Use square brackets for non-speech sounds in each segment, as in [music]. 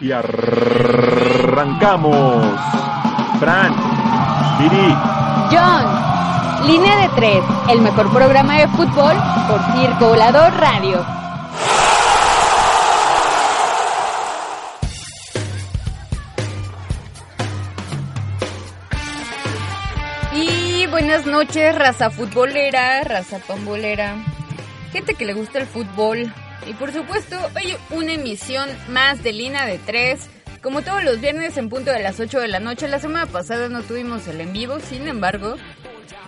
Y arrancamos. Fran, Viri, John, Línea de Tres, el mejor programa de fútbol por Circo Volador Radio. Y buenas noches, raza futbolera, raza pambolera, gente que le gusta el fútbol. Y por supuesto, hoy una emisión más de Línea de Tres. Como todos los viernes en punto de las 8 de la noche, la semana pasada no tuvimos el en vivo, sin embargo,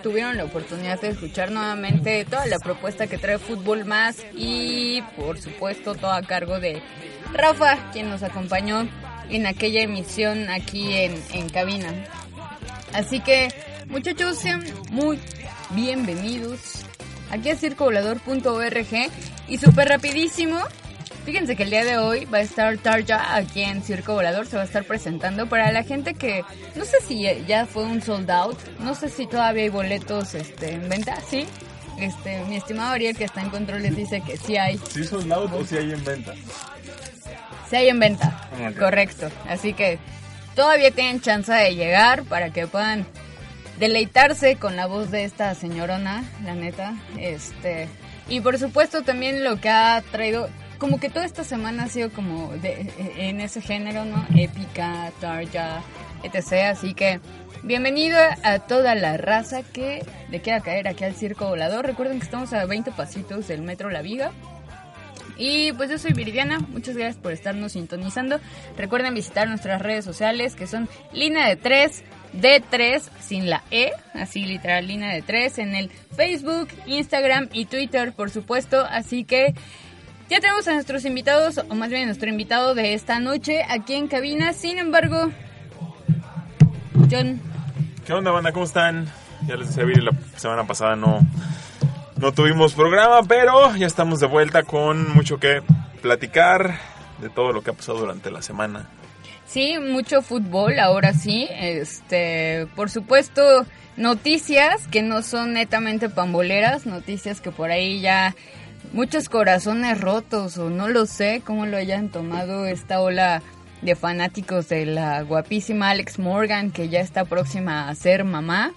tuvieron la oportunidad de escuchar nuevamente toda la propuesta que trae Fútbol Más y por supuesto todo a cargo de Rafa, quien nos acompañó en aquella emisión aquí en, en cabina. Así que muchachos, sean muy bienvenidos aquí a circovolador.org y súper rapidísimo. Fíjense que el día de hoy va a estar Tarja aquí en Circo Volador, se va a estar presentando para la gente que no sé si ya fue un sold out, no sé si todavía hay boletos este, en venta, sí. Este, mi estimado Ariel que está en controles dice que sí hay. ¿sí sold out o si hay en venta? Sí hay en venta, Ok. correcto. Así que todavía tienen chance de llegar para que puedan deleitarse con la voz de esta señorona, la neta. Este, y por supuesto también lo que ha traído, como que toda esta semana ha sido como de, en ese género, ¿no? Épica, Tarja, etc. Así que bienvenido a toda la raza que le quiera caer aquí al Circo Volador. Recuerden que estamos a 20 pasitos del Metro La Viga. Y pues yo soy Viridiana, muchas gracias por estarnos sintonizando. Recuerden visitar nuestras redes sociales que son línea de 3, de 3 sin la E, así literal línea de 3 en el Facebook, Instagram y Twitter por supuesto. Así que ya tenemos a nuestros invitados, o más bien nuestro invitado de esta noche aquí en cabina. Sin embargo, John, ¿Qué onda, banda? ¿Cómo están? Ya les decía, la semana pasada no, no tuvimos programa, pero ya estamos de vuelta con mucho que platicar de todo lo que ha pasado durante la semana. Sí, mucho fútbol, ahora sí. Este, por supuesto, noticias que no son netamente pamboleras, noticias que por ahí ya muchos corazones rotos o no lo sé cómo lo hayan tomado esta ola de fanáticos de la guapísima Alex Morgan que ya está próxima a ser mamá.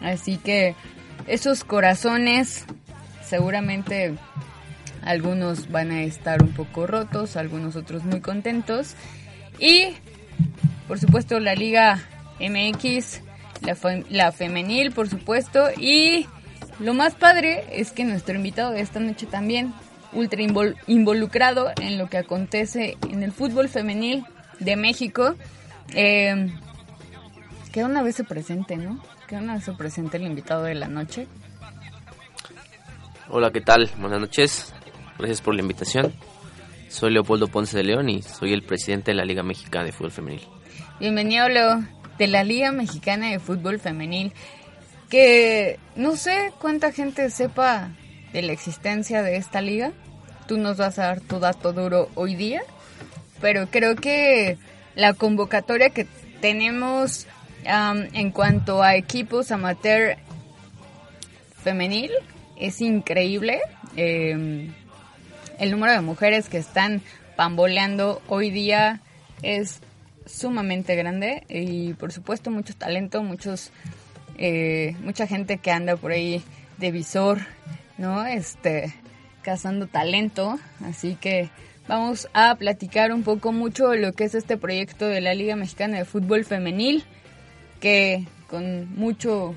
Así que esos corazones seguramente algunos van a estar un poco rotos, algunos otros muy contentos. Y, por supuesto, la Liga MX, la, fe- la femenil, por supuesto. Y lo más padre es que nuestro invitado de esta noche también, ultra invol- involucrado en lo que acontece en el fútbol femenil de México. Eh, que una vez se presente, ¿no? Que una vez se presente el invitado de la noche. Hola, ¿qué tal? Buenas noches. Gracias por la invitación. Soy Leopoldo Ponce de León y soy el presidente de la Liga Mexicana de Fútbol Femenil. Bienvenido, Leo, de la Liga Mexicana de Fútbol Femenil. Que no sé cuánta gente sepa de la existencia de esta liga. Tú nos vas a dar tu dato duro hoy día. Pero creo que la convocatoria que tenemos en cuanto a equipos amateur femenil es increíble. Eh, el número de mujeres que están pamboleando hoy día es sumamente grande y por supuesto mucho talento, muchos eh, mucha gente que anda por ahí de visor, ¿no? Este cazando talento, así que vamos a platicar un poco mucho lo que es este proyecto de la Liga Mexicana de Fútbol Femenil que con mucho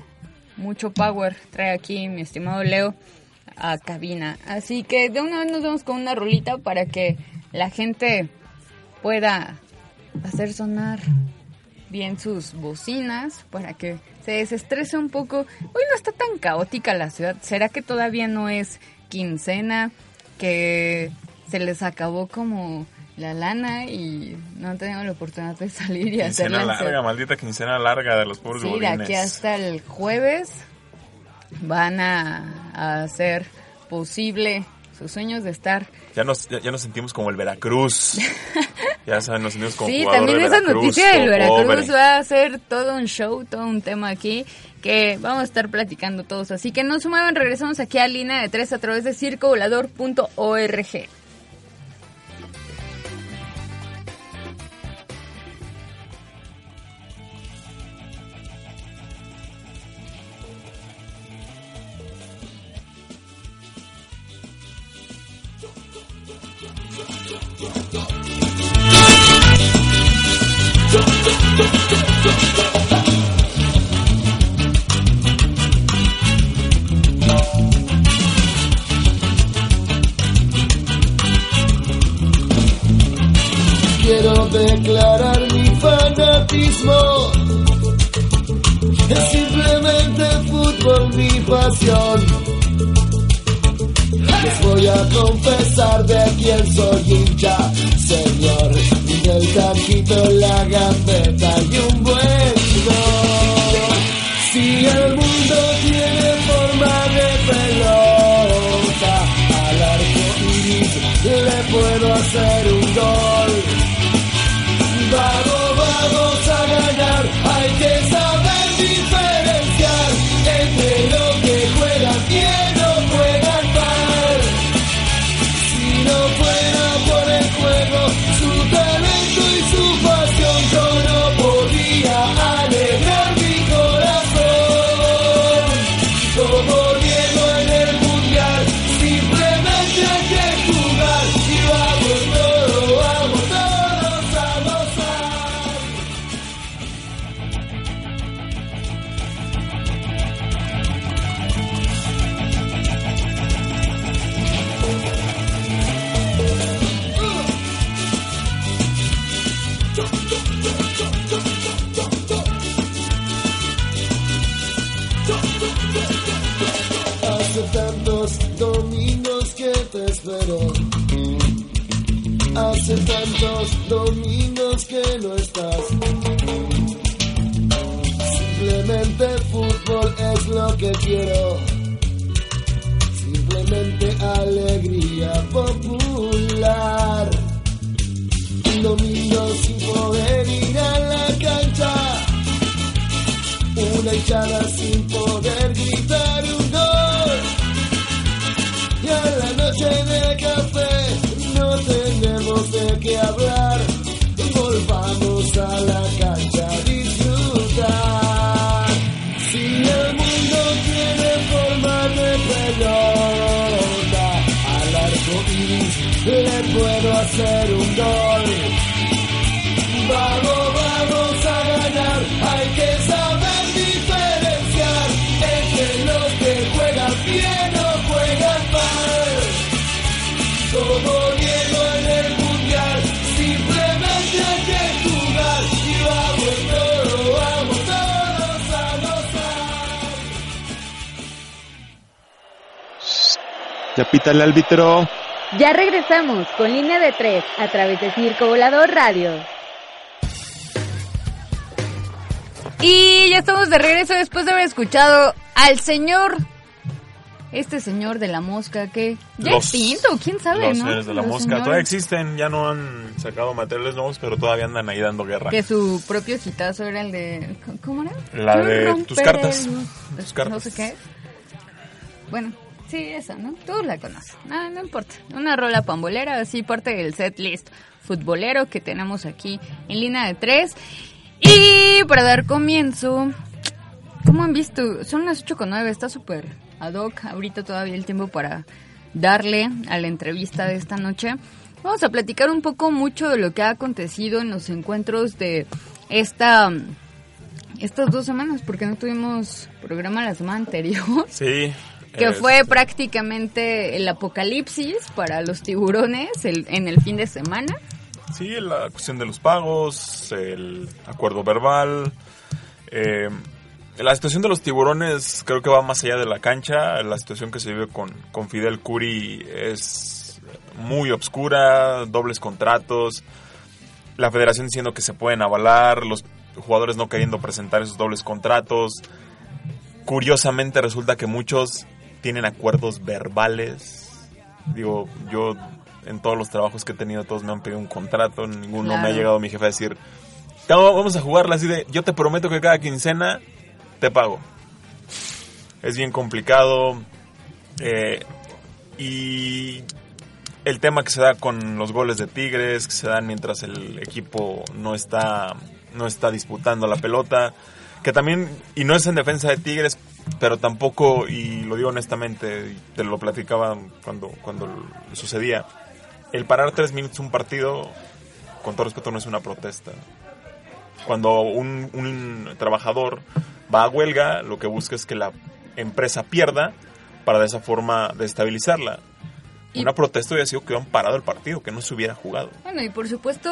mucho power trae aquí mi estimado Leo a cabina. Así que de una vez nos vamos con una rolita para que la gente pueda hacer sonar bien sus bocinas, para que se desestrese un poco. Hoy no está tan caótica la ciudad. ¿Será que todavía no es quincena? Que se les acabó como la lana y no han tenido la oportunidad de salir y Quincena hacerla. larga, maldita quincena larga de los pobres Sí, de aquí hasta el jueves van a, a hacer posible sus sueños de estar. Ya nos, ya, ya nos sentimos como el Veracruz. [laughs] ya saben, nos sentimos como Sí, también esa Veracruz, noticia del Veracruz va a ser todo un show, todo un tema aquí que vamos a estar platicando todos. Así que no se muevan, regresamos aquí a línea de tres a través de circovolador.org. declarar mi fanatismo. Es simplemente fútbol mi pasión. Les voy a confesar de quién soy hincha, señor. El taquito, la gambeta y un buen gol. Si el mundo tiene forma de pelota, al arco iris le puedo hacer un qué hablar. Ya pita el árbitro. Ya regresamos con línea de tres a través de Circo Volador Radio. Y ya estamos de regreso después de haber escuchado al señor, este señor de la mosca que ya Los- extinto, quién sabe, Los ¿no? seres de la Los mosca señores todavía existen, ya no han sacado materiales nuevos, pero todavía andan ahí dando guerra. Que su propio hitazo era el de. ¿Cómo era? La de tus cartas. el- Tus No cartas. sé qué es. Bueno, sí, esa, ¿no? Todos la conocen. No, no importa. Una rola pambolera, así parte del set list futbolero que tenemos aquí en línea de tres. Y para dar comienzo, ¿cómo han visto? Son las 8 con 9, está súper ad hoc. Ahorita todavía el tiempo para darle a la entrevista de esta noche. Vamos a platicar un poco mucho de lo que ha acontecido en los encuentros de esta estas dos semanas, porque no tuvimos programa la semana anterior, Sí. Que este, fue prácticamente el apocalipsis para los tiburones el- en el fin de semana. Sí, la cuestión de los pagos, el acuerdo verbal. eh, la situación de los tiburones creo que va más allá de la cancha. La situación que se vive con, con Fidel Curi es muy obscura, dobles contratos, la federación diciendo que se pueden avalar, los jugadores no queriendo presentar esos dobles contratos. Curiosamente resulta que muchos tienen acuerdos verbales. Digo, yo en todos los trabajos que he tenido, todos me han pedido un contrato, ninguno me ha Claro. llegado mi jefe a decir, "No, vamos a jugarla así de, yo te prometo que cada quincena te pago. Es bien complicado. eh, y el tema que se da con los goles de Tigres, que se dan mientras el equipo no está, no está disputando la pelota, que también, y no es en defensa de Tigres, pero tampoco, y lo digo honestamente, te lo platicaba cuando, cuando sucedía, el parar tres minutos un partido, con todo respeto, no es una protesta. Cuando un, un trabajador va a huelga, lo que busca es que la empresa pierda para de esa forma destabilizarla. Y- Una protesta hubiera sido que hubieran parado el partido, que no se hubiera jugado. Bueno, y por supuesto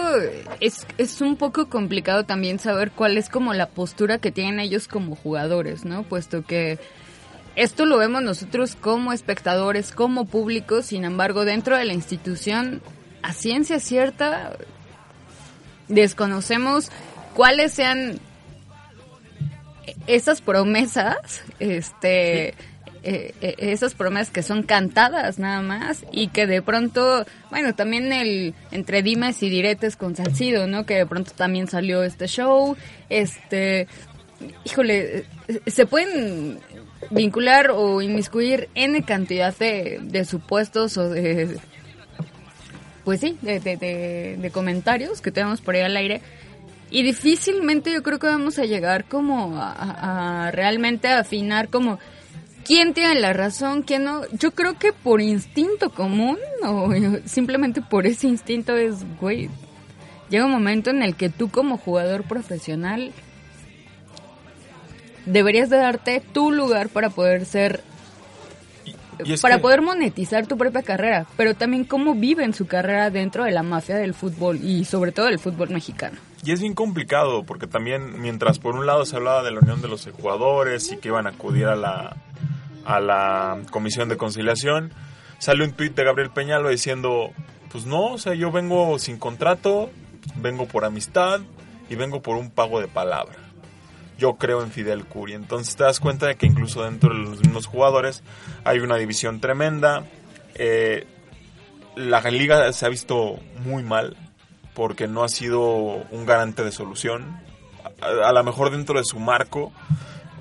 es, es un poco complicado también saber cuál es como la postura que tienen ellos como jugadores, ¿no? Puesto que esto lo vemos nosotros como espectadores, como público, sin embargo, dentro de la institución, a ciencia cierta, desconocemos cuáles sean esas promesas, este, eh, eh, esas promesas que son cantadas nada más y que de pronto, bueno, también el entre dimes y diretes con Salcido, ¿no? Que de pronto también salió este show, este, híjole, eh, se pueden vincular o inmiscuir n cantidad de, de supuestos o de, pues sí, de, comentarios que tenemos por ahí al aire. Y difícilmente yo creo que vamos a llegar como a- a realmente afinar como quién tiene la razón, quién no. Yo creo que por instinto común o simplemente por ese instinto es, güey, llega un momento en el que tú como jugador profesional deberías de darte tu lugar para poder ser para que- poder monetizar tu propia carrera, pero también cómo viven su carrera dentro de la mafia del fútbol y sobre todo del fútbol mexicano. Y es bien complicado, porque también mientras por un lado se hablaba de la unión de los jugadores y que iban a acudir a la, a la comisión de conciliación, sale un tuit de Gabriel Peñalo diciendo, pues no, o sea, yo vengo sin contrato, vengo por amistad y vengo por un pago de palabra. Yo creo en Fidel Curi. Entonces te das cuenta de que incluso dentro de los mismos jugadores hay una división tremenda. Eh, la liga se ha visto muy mal porque no ha sido un garante de solución. A, a lo mejor dentro de su marco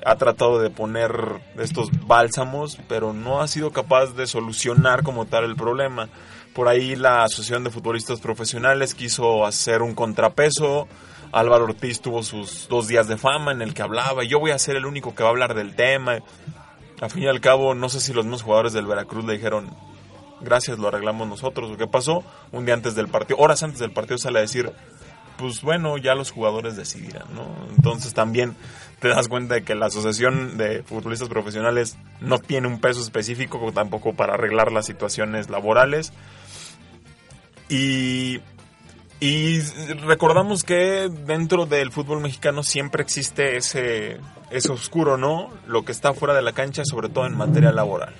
ha tratado de poner estos bálsamos, pero no ha sido capaz de solucionar como tal el problema. Por ahí la Asociación de Futbolistas Profesionales quiso hacer un contrapeso. Álvaro Ortiz tuvo sus dos días de fama en el que hablaba. Yo voy a ser el único que va a hablar del tema. Al fin y al cabo, no sé si los mismos jugadores del Veracruz le dijeron, gracias, lo arreglamos nosotros. ¿O qué pasó? Un día antes del partido, horas antes del partido sale a decir, pues bueno, ya los jugadores decidirán, ¿no? Entonces también te das cuenta de que la Asociación de Futbolistas Profesionales no tiene un peso específico tampoco para arreglar las situaciones laborales. Y, recordamos que dentro del fútbol mexicano siempre existe ese, ese oscuro, ¿no? Lo que está fuera de la cancha, sobre todo en materia laboral.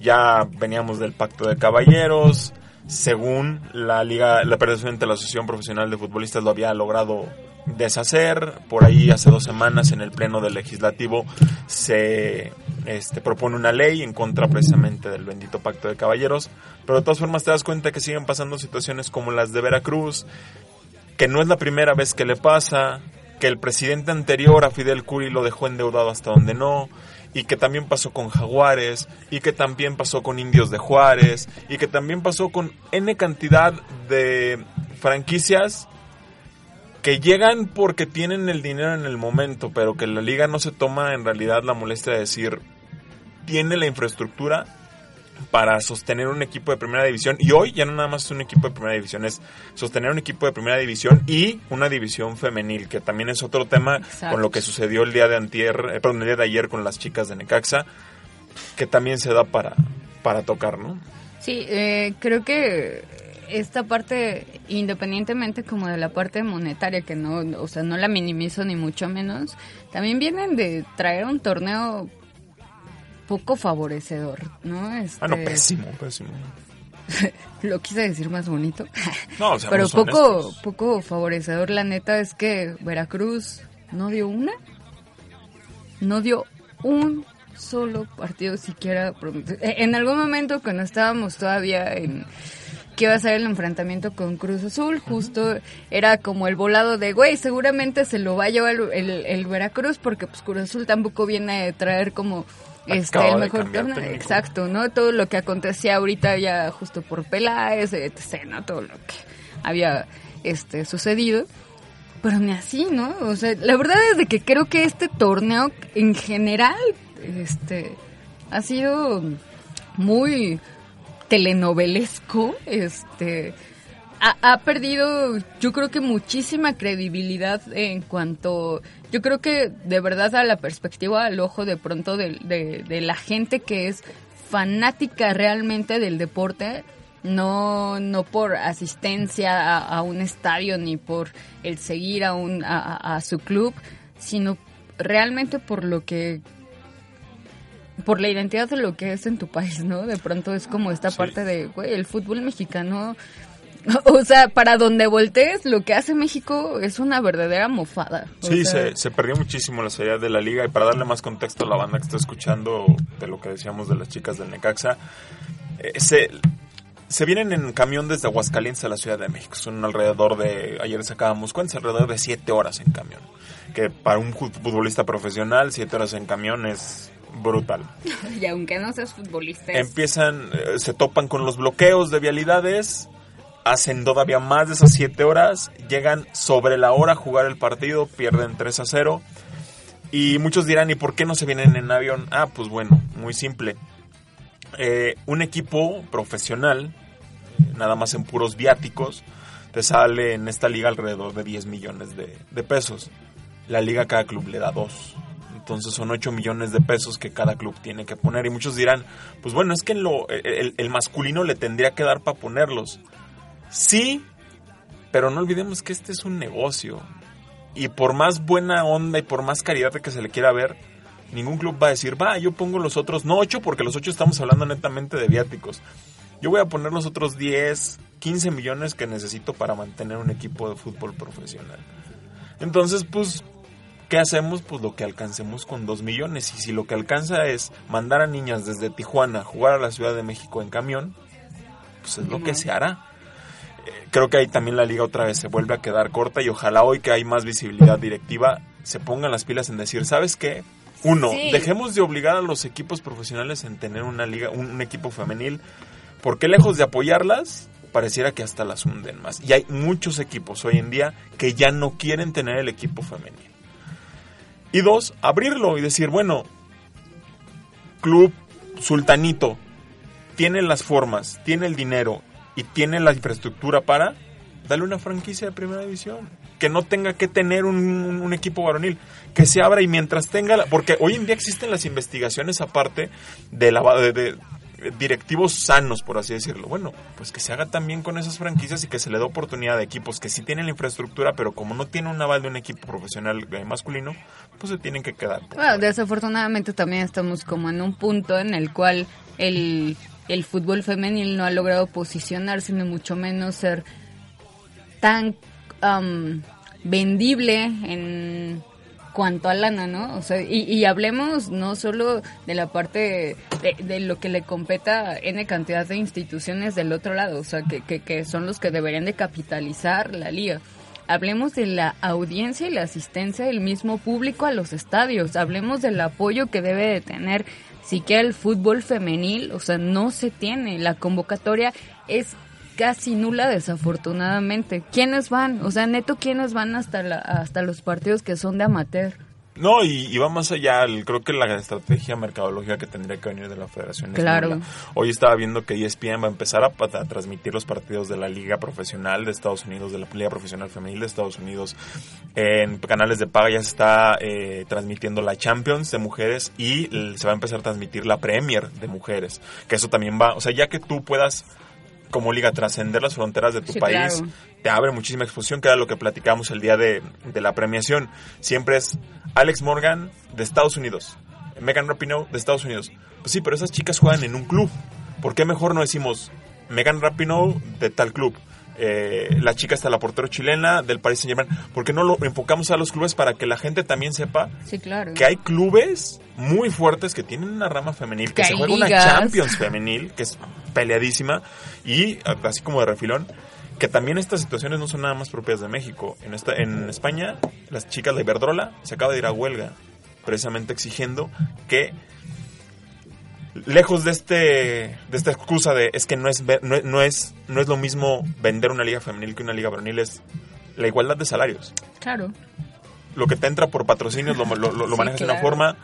Ya veníamos del pacto de caballeros, según la liga, la de la Asociación Profesional de Futbolistas lo había logrado deshacer. Por ahí hace dos semanas en el Pleno del Legislativo se este, propone una ley en contra precisamente del bendito pacto de caballeros. Pero de todas formas te das cuenta que siguen pasando situaciones como las de Veracruz, que no es la primera vez que le pasa, que el presidente anterior a Fidel Curi lo dejó endeudado hasta donde no, y que también pasó con Jaguares, y que también pasó con Indios de Juárez, y que también pasó con N cantidad de franquicias que llegan porque tienen el dinero en el momento, pero que la liga no se toma en realidad la molestia de decir, tiene la infraestructura para sostener un equipo de primera división. Y hoy ya no nada más es un equipo de primera división, es sostener un equipo de primera división y una división femenil, que también es otro tema Exacto. con lo que sucedió el día de antier, eh, perdón, el día de ayer con las chicas de Necaxa, que también se da para, para tocar, ¿no? Sí, eh, creo que esta parte, independientemente como de la parte monetaria, que no, o sea, no la minimizo ni mucho menos, también vienen de traer un torneo poco favorecedor, ¿no? Ah, no, Este, pésimo, pésimo. [laughs] lo quise decir más bonito. [laughs] No, seamos Pero poco, honestos. poco favorecedor, la neta, es que Veracruz no dio una. No dio un solo partido siquiera. eh, En algún momento, cuando estábamos todavía en que iba a ser el enfrentamiento con Cruz Azul, justo era como el volado de, güey, seguramente se lo va a llevar el, el- el Veracruz, porque pues Cruz Azul tampoco viene a traer como este el mejor técnico. Exacto, ¿no? Todo lo que acontecía ahorita ya justo por Peláez, etc., ¿no? Todo lo que había este sucedido. Pero ni así, ¿no? O sea, la verdad es de que creo que este torneo en general este ha sido muy telenovelesco, este ha, ha perdido yo creo que muchísima credibilidad en cuanto yo creo que de verdad a la perspectiva al ojo de pronto de, de- de la gente que es fanática realmente del deporte no no por asistencia a, a un estadio ni por el seguir a un a, su club sino realmente por lo que por la identidad de lo que es en tu país, ¿no? De pronto es como esta Sí. parte de, güey, el fútbol mexicano, [laughs] o sea, para donde voltees, lo que hace México es una verdadera mofada. Sí, sea, se, se perdió muchísimo la seriedad de la liga y para darle más contexto a la banda que está escuchando de lo que decíamos de las chicas del Necaxa, eh, se, se vienen en camión desde Aguascalientes a la Ciudad de México. Son alrededor de, ayer sacábamos cuentas, alrededor de 7 horas en camión. Que para un futbolista profesional, 7 horas en camión es brutal. [laughs] Y aunque no seas futbolista, Empiezan, eh, se topan con los bloqueos de vialidades, hacen todavía más de esas 7 horas, llegan sobre la hora a jugar el partido, pierden 3 a 0. Y muchos dirán, ¿y por qué no se vienen en avión? Ah, pues bueno, muy simple. Eh, un equipo profesional, nada más en puros viáticos, te sale en esta liga alrededor de 10 millones de, pesos. La liga cada club le da 2. Entonces son 8 millones de pesos que cada club tiene que poner. Y muchos dirán, pues bueno, es que el masculino le tendría que dar para ponerlos. Sí, pero no olvidemos que este es un negocio. Y por más buena onda y por más caridad que se le quiera ver, ningún club va a decir, va, yo pongo los otros, no 8, porque los 8 estamos hablando netamente de viáticos. Yo voy a poner los otros 10, 15 millones que necesito para mantener un equipo de fútbol profesional. Entonces, pues, ¿qué hacemos? Pues lo que alcancemos con 2 millones. Y si lo que alcanza es mandar a niñas desde Tijuana a jugar a la Ciudad de México en camión, pues es lo que se hará. Creo que ahí también la liga otra vez se vuelve a quedar corta y ojalá hoy que hay más visibilidad directiva se pongan las pilas en decir, ¿sabes qué? Uno, Sí. dejemos de obligar a los equipos profesionales en tener una liga, un, un equipo femenil, porque lejos de apoyarlas, pareciera que hasta las hunden más. Y hay muchos equipos hoy en día que ya no quieren tener el equipo femenil. Y dos, abrirlo y decir, bueno, Club Sultanito tiene las formas, tiene el dinero y tiene la infraestructura para darle una franquicia de primera división. Que no tenga que tener un, un equipo varonil. Que se abra y mientras tenga... la- porque hoy en día existen las investigaciones aparte de, la, de, de directivos sanos, por así decirlo. Bueno, pues que se haga también con esas franquicias y que se le dé oportunidad a equipos que sí tienen la infraestructura, pero como no tienen un aval de un equipo profesional eh, masculino, pues se tienen que quedar. Bueno, desafortunadamente también estamos como en un punto en el cual el, el fútbol femenil no ha logrado posicionarse, ni mucho menos ser tan vendible en cuanto a lana, ¿no? O sea, y, y hablemos no solo de la parte de, de lo que le competa N cantidad de instituciones del otro lado, o sea, que, que, que son los que deberían de capitalizar la liga. Hablemos de la audiencia y la asistencia del mismo público a los estadios. Hablemos del apoyo que debe de tener siquiera el fútbol femenil. O sea, no se tiene. La convocatoria es casi nula desafortunadamente. ¿Quiénes van? O sea, neto, ¿quiénes van hasta, la, hasta los partidos que son de amateur? No, y, y va más allá. el- creo que la estrategia mercadológica que tendría que venir de la federación es Claro. nula. Hoy estaba viendo que ESPN va a empezar a, a transmitir los partidos de la Liga Profesional de Estados Unidos, de la Liga Profesional Femenil de Estados Unidos. En canales de paga ya se está eh, transmitiendo la Champions de mujeres y se va a empezar a transmitir la Premier de mujeres. Que eso también va, o sea, ya que tú puedas como liga trascender las fronteras de tu Sí, país, claro. te abre muchísima exposición, que era lo que platicamos el día de, de la premiación. Siempre es Alex Morgan de Estados Unidos, Megan Rapinoe de Estados Unidos. Pues sí, pero esas chicas juegan en un club. ¿Por qué mejor no decimos Megan Rapinoe de tal club. Eh, la chica está la portero chilena del Paris Saint Germain. ¿Por qué no lo enfocamos a los clubes para que la gente también sepa Sí, claro. que hay clubes muy fuertes que tienen una rama femenil, que Que se juega una. Champions femenil, que es peleadísima, y así como de refilón, que también estas situaciones no son nada más propias de México. En, esta, en España, las chicas de Iberdrola se acaba de ir a huelga, precisamente exigiendo que lejos de este de esta excusa de es que no es no, es- no es no es lo mismo vender una liga femenil que una liga varonil es la igualdad de salarios Claro. lo que te entra por patrocinios lo, lo, lo- lo Sí, manejas de una forma.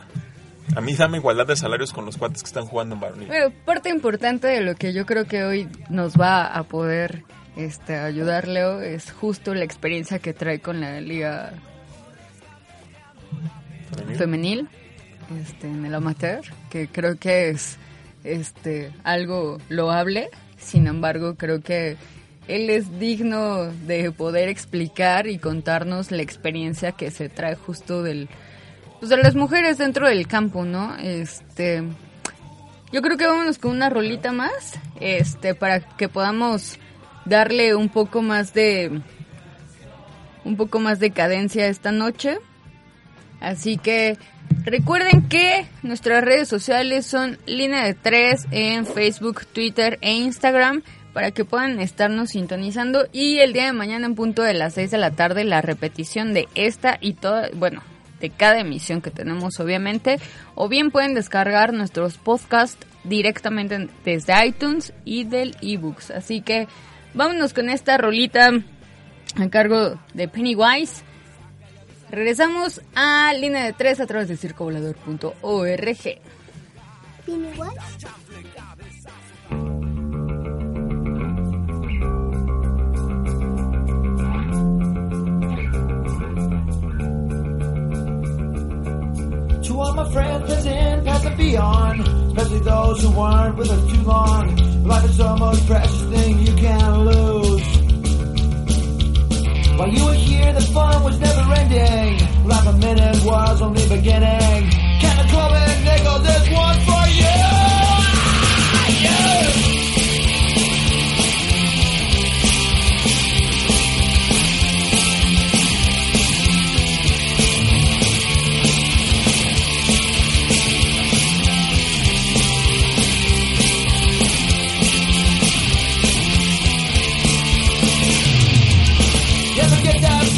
A mí dame igualdad de salarios con los cuates que están jugando en varonil. Pero parte importante de lo que yo creo que hoy nos va a poder este, ayudar, Leo, es justo la experiencia que trae con la liga Femenil. femenil este, en el amateur, que creo que es este, algo loable. Sin embargo, creo que él es digno de poder explicar y contarnos la experiencia que se trae justo del, pues, de las mujeres dentro del campo, ¿no? Este, yo creo que vámonos con una rolita más, este, para que podamos darle un poco más de, un poco más de cadencia esta noche. Así que recuerden que nuestras redes sociales son Línea de 3 en Facebook, Twitter e Instagram para que puedan estarnos sintonizando y el día de mañana en punto de las 6 de la tarde la repetición de esta y toda, bueno, de cada emisión que tenemos obviamente o bien pueden descargar nuestros podcasts directamente desde iTunes y del ebooks. Así que vámonos con esta rolita a cargo de Pennywise. Regresamos a línea de 3 a través de circovolador.org. all my friends present, past and beyond, especially those who weren't with us too long. Life is the most precious thing you can lose. While you were here, the fun was never ending. Like a minute was only beginning. Count the club and nickel, one for you. Yeah.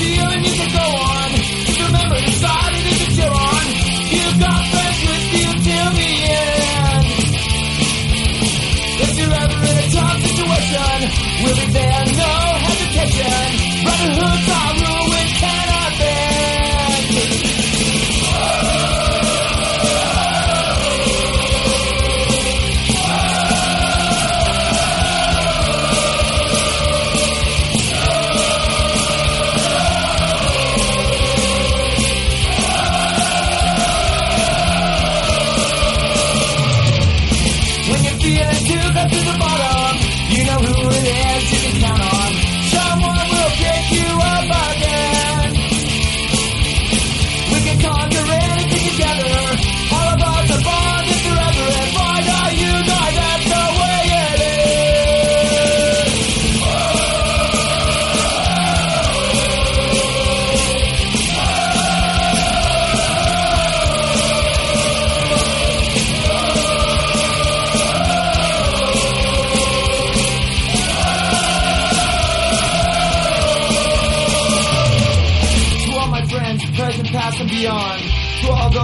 you and you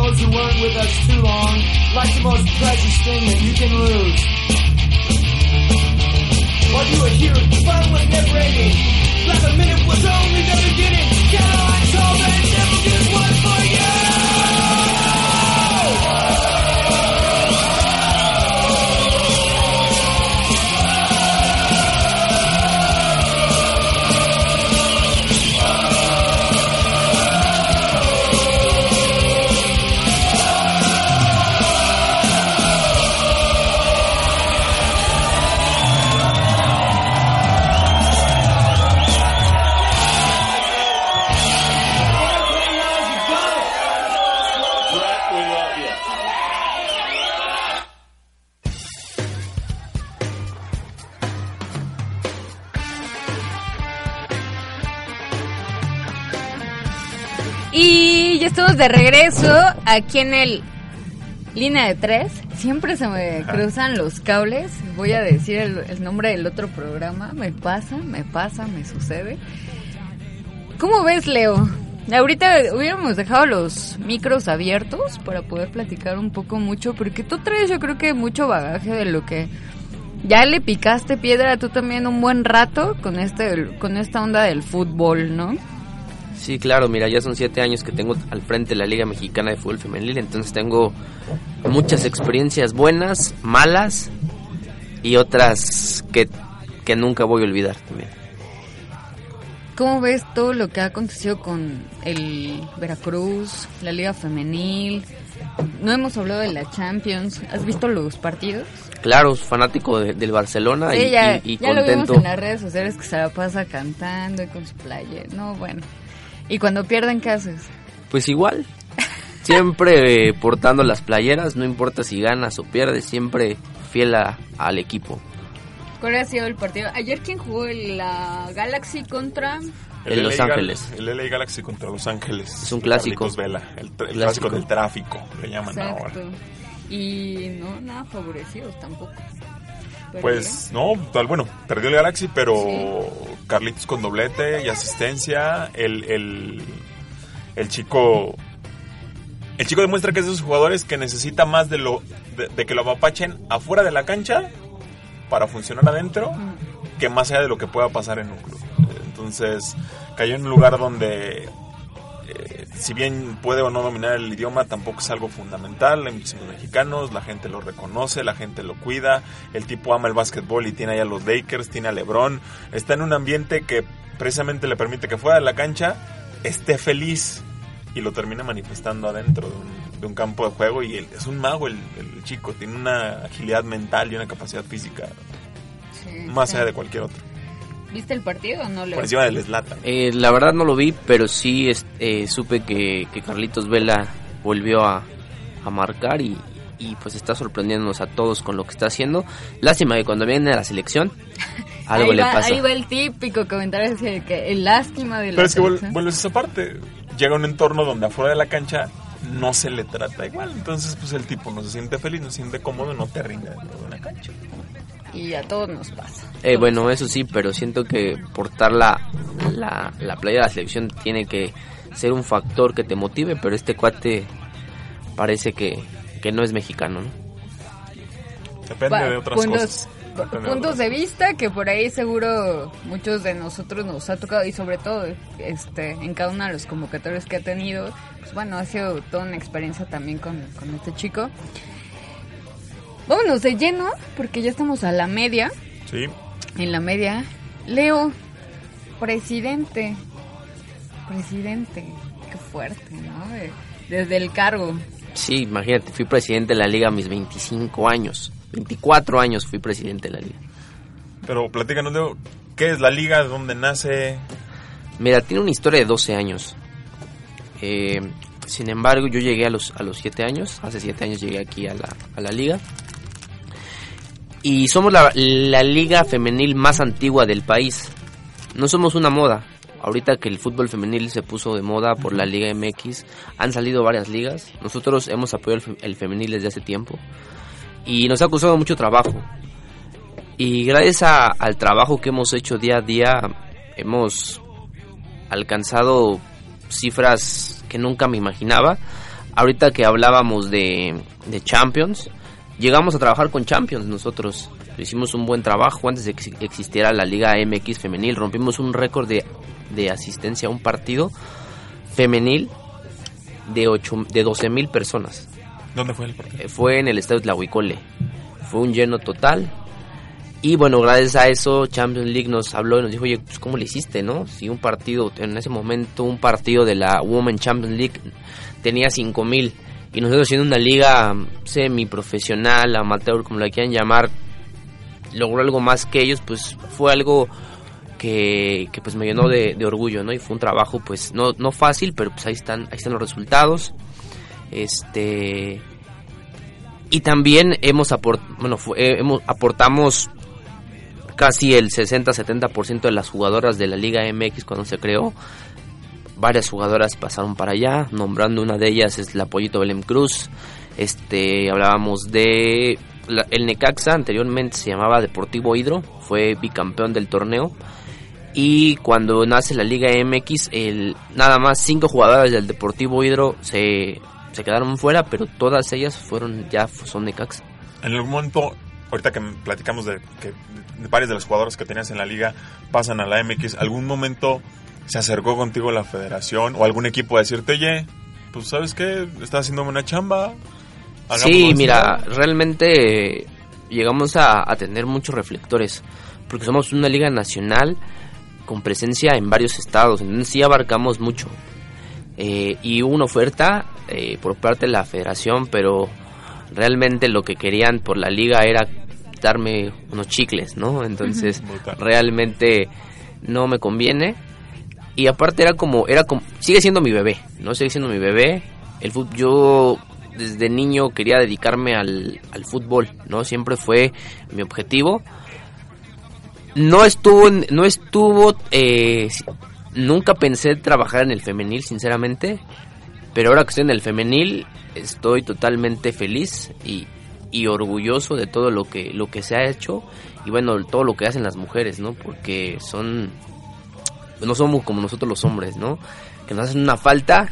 those who weren't with us too long. Life's the most precious thing that you can lose. While you were here, fun was never ending. Like a minute was only the beginning. On, so there never gets one for you. Estamos de regreso aquí en el línea de tres. Siempre se me cruzan los cables. Voy a decir el, el nombre del otro programa. Me pasa, me pasa, me sucede. ¿Cómo ves, Leo? Ahorita hubiéramos dejado los micros abiertos para poder platicar un poco mucho, porque tú traes yo creo que mucho bagaje de lo que ya le picaste piedra tú también un buen rato con este con esta onda del fútbol, ¿no? Sí, claro, mira, ya son siete años que tengo al frente la Liga Mexicana de Fútbol Femenil, entonces tengo muchas experiencias buenas, malas y otras que, que nunca voy a olvidar también. ¿Cómo ves todo lo que ha acontecido con el Veracruz, la Liga Femenil? No hemos hablado de la Champions. ¿Has visto los partidos? Claro, fanático de- del Barcelona Sí, y, ya, y- y ya lo vimos contento. en las redes sociales que se la pasa cantando y con su playa. No, bueno. ¿Y cuando pierden qué haces? Pues igual, siempre eh, [laughs] portando las playeras, no importa si ganas o pierdes, siempre fiel a- al equipo. ¿Cuál ha sido el partido? Ayer, ¿quién jugó? La Galaxy contra... En Los LA Gal- Ángeles. El LA Galaxy contra Los Ángeles. Es un clásico. Vela, el, el clásico del tráfico, le llaman Exacto. ahora. Y no, nada favorecidos tampoco. Pues no, tal, bueno, perdió el Galaxy, pero Carlitos con doblete y asistencia, el, el, el chico... El chico demuestra que es de esos jugadores que necesita más de lo de, de que lo apapachen afuera de la cancha para funcionar adentro que más allá de lo que pueda pasar en un club. Entonces, cayó en un lugar donde eh, si bien puede o no dominar el idioma, tampoco es algo fundamental. Hay muchísimos mexicanos, la gente lo reconoce, la gente lo cuida. El tipo ama el básquetbol y tiene ahí a los Lakers, tiene a LeBron. Está en un ambiente que precisamente le permite que fuera de la cancha esté feliz y lo termina manifestando adentro de un, de un campo de juego. Y él- es un mago el, el chico, tiene una agilidad mental y una capacidad física Sí, más sí. allá de cualquier otro. ¿Viste el partido o no, Leo? Por encima del Slatan. Eh, la verdad no lo vi, pero sí es- eh, supe que, que Carlitos Vela volvió a, a marcar y, y pues está sorprendiéndonos a todos con lo que está haciendo. Lástima que cuando viene a la selección [laughs] algo ahí le va, pasa. Ahí va el típico comentario así de que el lástima de la Pero es que vuelves a esa parte. Llega a un entorno donde afuera de la cancha no se le trata igual. Entonces, pues el tipo no se siente feliz, no se siente cómodo, no te rinde dentro de una cancha. Y a todos nos pasa. Eh, bueno, eso sí, pero siento que portar la, la, la playa de la selección tiene que ser un factor que te motive, pero este cuate parece que, que no es mexicano, ¿no? Depende Va, de otras puntos, cosas. Depende puntos de vista que por ahí seguro muchos de nosotros nos ha tocado y sobre todo este en cada uno de los convocatorios que ha tenido pues bueno ha sido toda una experiencia también con, con este chico vámonos de lleno porque ya estamos a la media Sí. en la media Leo presidente presidente qué fuerte no De- desde el cargo Sí, imagínate, fui presidente de la liga a mis 25 años. 24 años fui presidente de la liga. Pero platícanos, Leo, ¿qué es la liga? ¿De dónde nace? Mira, tiene una historia de 12 años. Eh, sin embargo, yo llegué a los, a los 7 años. Hace 7 años llegué aquí a la, a la liga. Y somos la, la liga femenil más antigua del país. No somos una moda. Ahorita que el fútbol femenil se puso de moda por la Liga MX, han salido varias ligas. Nosotros hemos apoyado el, fe- el femenil desde hace tiempo. Y nos ha costado mucho trabajo. Y gracias a- al trabajo que hemos hecho día a día, hemos alcanzado cifras que nunca me imaginaba. Ahorita que hablábamos de, de Champions, llegamos a trabajar con Champions nosotros. Hicimos un buen trabajo antes de que exi- existiera la Liga MX femenil. Rompimos un récord de, de asistencia a un partido femenil de, ocho, de 12 mil personas. ¿Dónde fue el partido? Eh, Fue en el estadio Tlahuicole. Fue un lleno total. Y bueno, gracias a eso Champions League nos habló y nos dijo, oye, pues ¿cómo le hiciste, no? Si un partido, en ese momento un partido de la Women Champions League tenía 5 mil y nosotros siendo una liga semiprofesional, amateur, como la quieran llamar, logró algo más que ellos, pues fue algo que, que, pues me llenó de, orgullo, ¿no? Y fue un trabajo pues no, no fácil, pero pues ahí están, ahí están los resultados. Este y también hemos aport, bueno, eh, hemos aportamos casi el 60-70% de las jugadoras de la Liga MX cuando se creó varias jugadoras pasaron para allá, nombrando una de ellas es la Pollito Belém Cruz. Este, hablábamos de el Necaxa, anteriormente se llamaba Deportivo Hidro, fue bicampeón del torneo. Y cuando nace la Liga MX, el, nada más cinco jugadoras del Deportivo Hidro se, se quedaron fuera, pero todas ellas fueron ya son Necaxa. En algún momento, ahorita que platicamos de que varios de los jugadores que tenías en la liga pasan a la MX, ¿algún momento se acercó contigo la federación o algún equipo a decirte, oye, pues sabes qué, estás haciendo una chamba? Sí, esto"? mira, realmente eh, llegamos a, a tener muchos reflectores, porque somos una liga nacional con presencia en varios estados, entonces sí abarcamos mucho. Eh, y hubo una oferta eh, por parte de la federación, pero realmente lo que querían por la liga era darme unos chicles, ¿no? Entonces realmente no me conviene. Y aparte era como, era como, sigue siendo mi bebé, ¿no? Sigue siendo mi bebé. El fut- yo desde niño quería dedicarme al, al fútbol, ¿no? Siempre fue mi objetivo. No estuvo, no estuvo, eh, nunca pensé trabajar en el femenil, sinceramente. Pero ahora que estoy en el femenil, estoy totalmente feliz y, y orgulloso de todo lo que, lo que se ha hecho. Y bueno, todo lo que hacen las mujeres, ¿no? Porque son, no somos como nosotros los hombres, ¿no? Que nos hacen una falta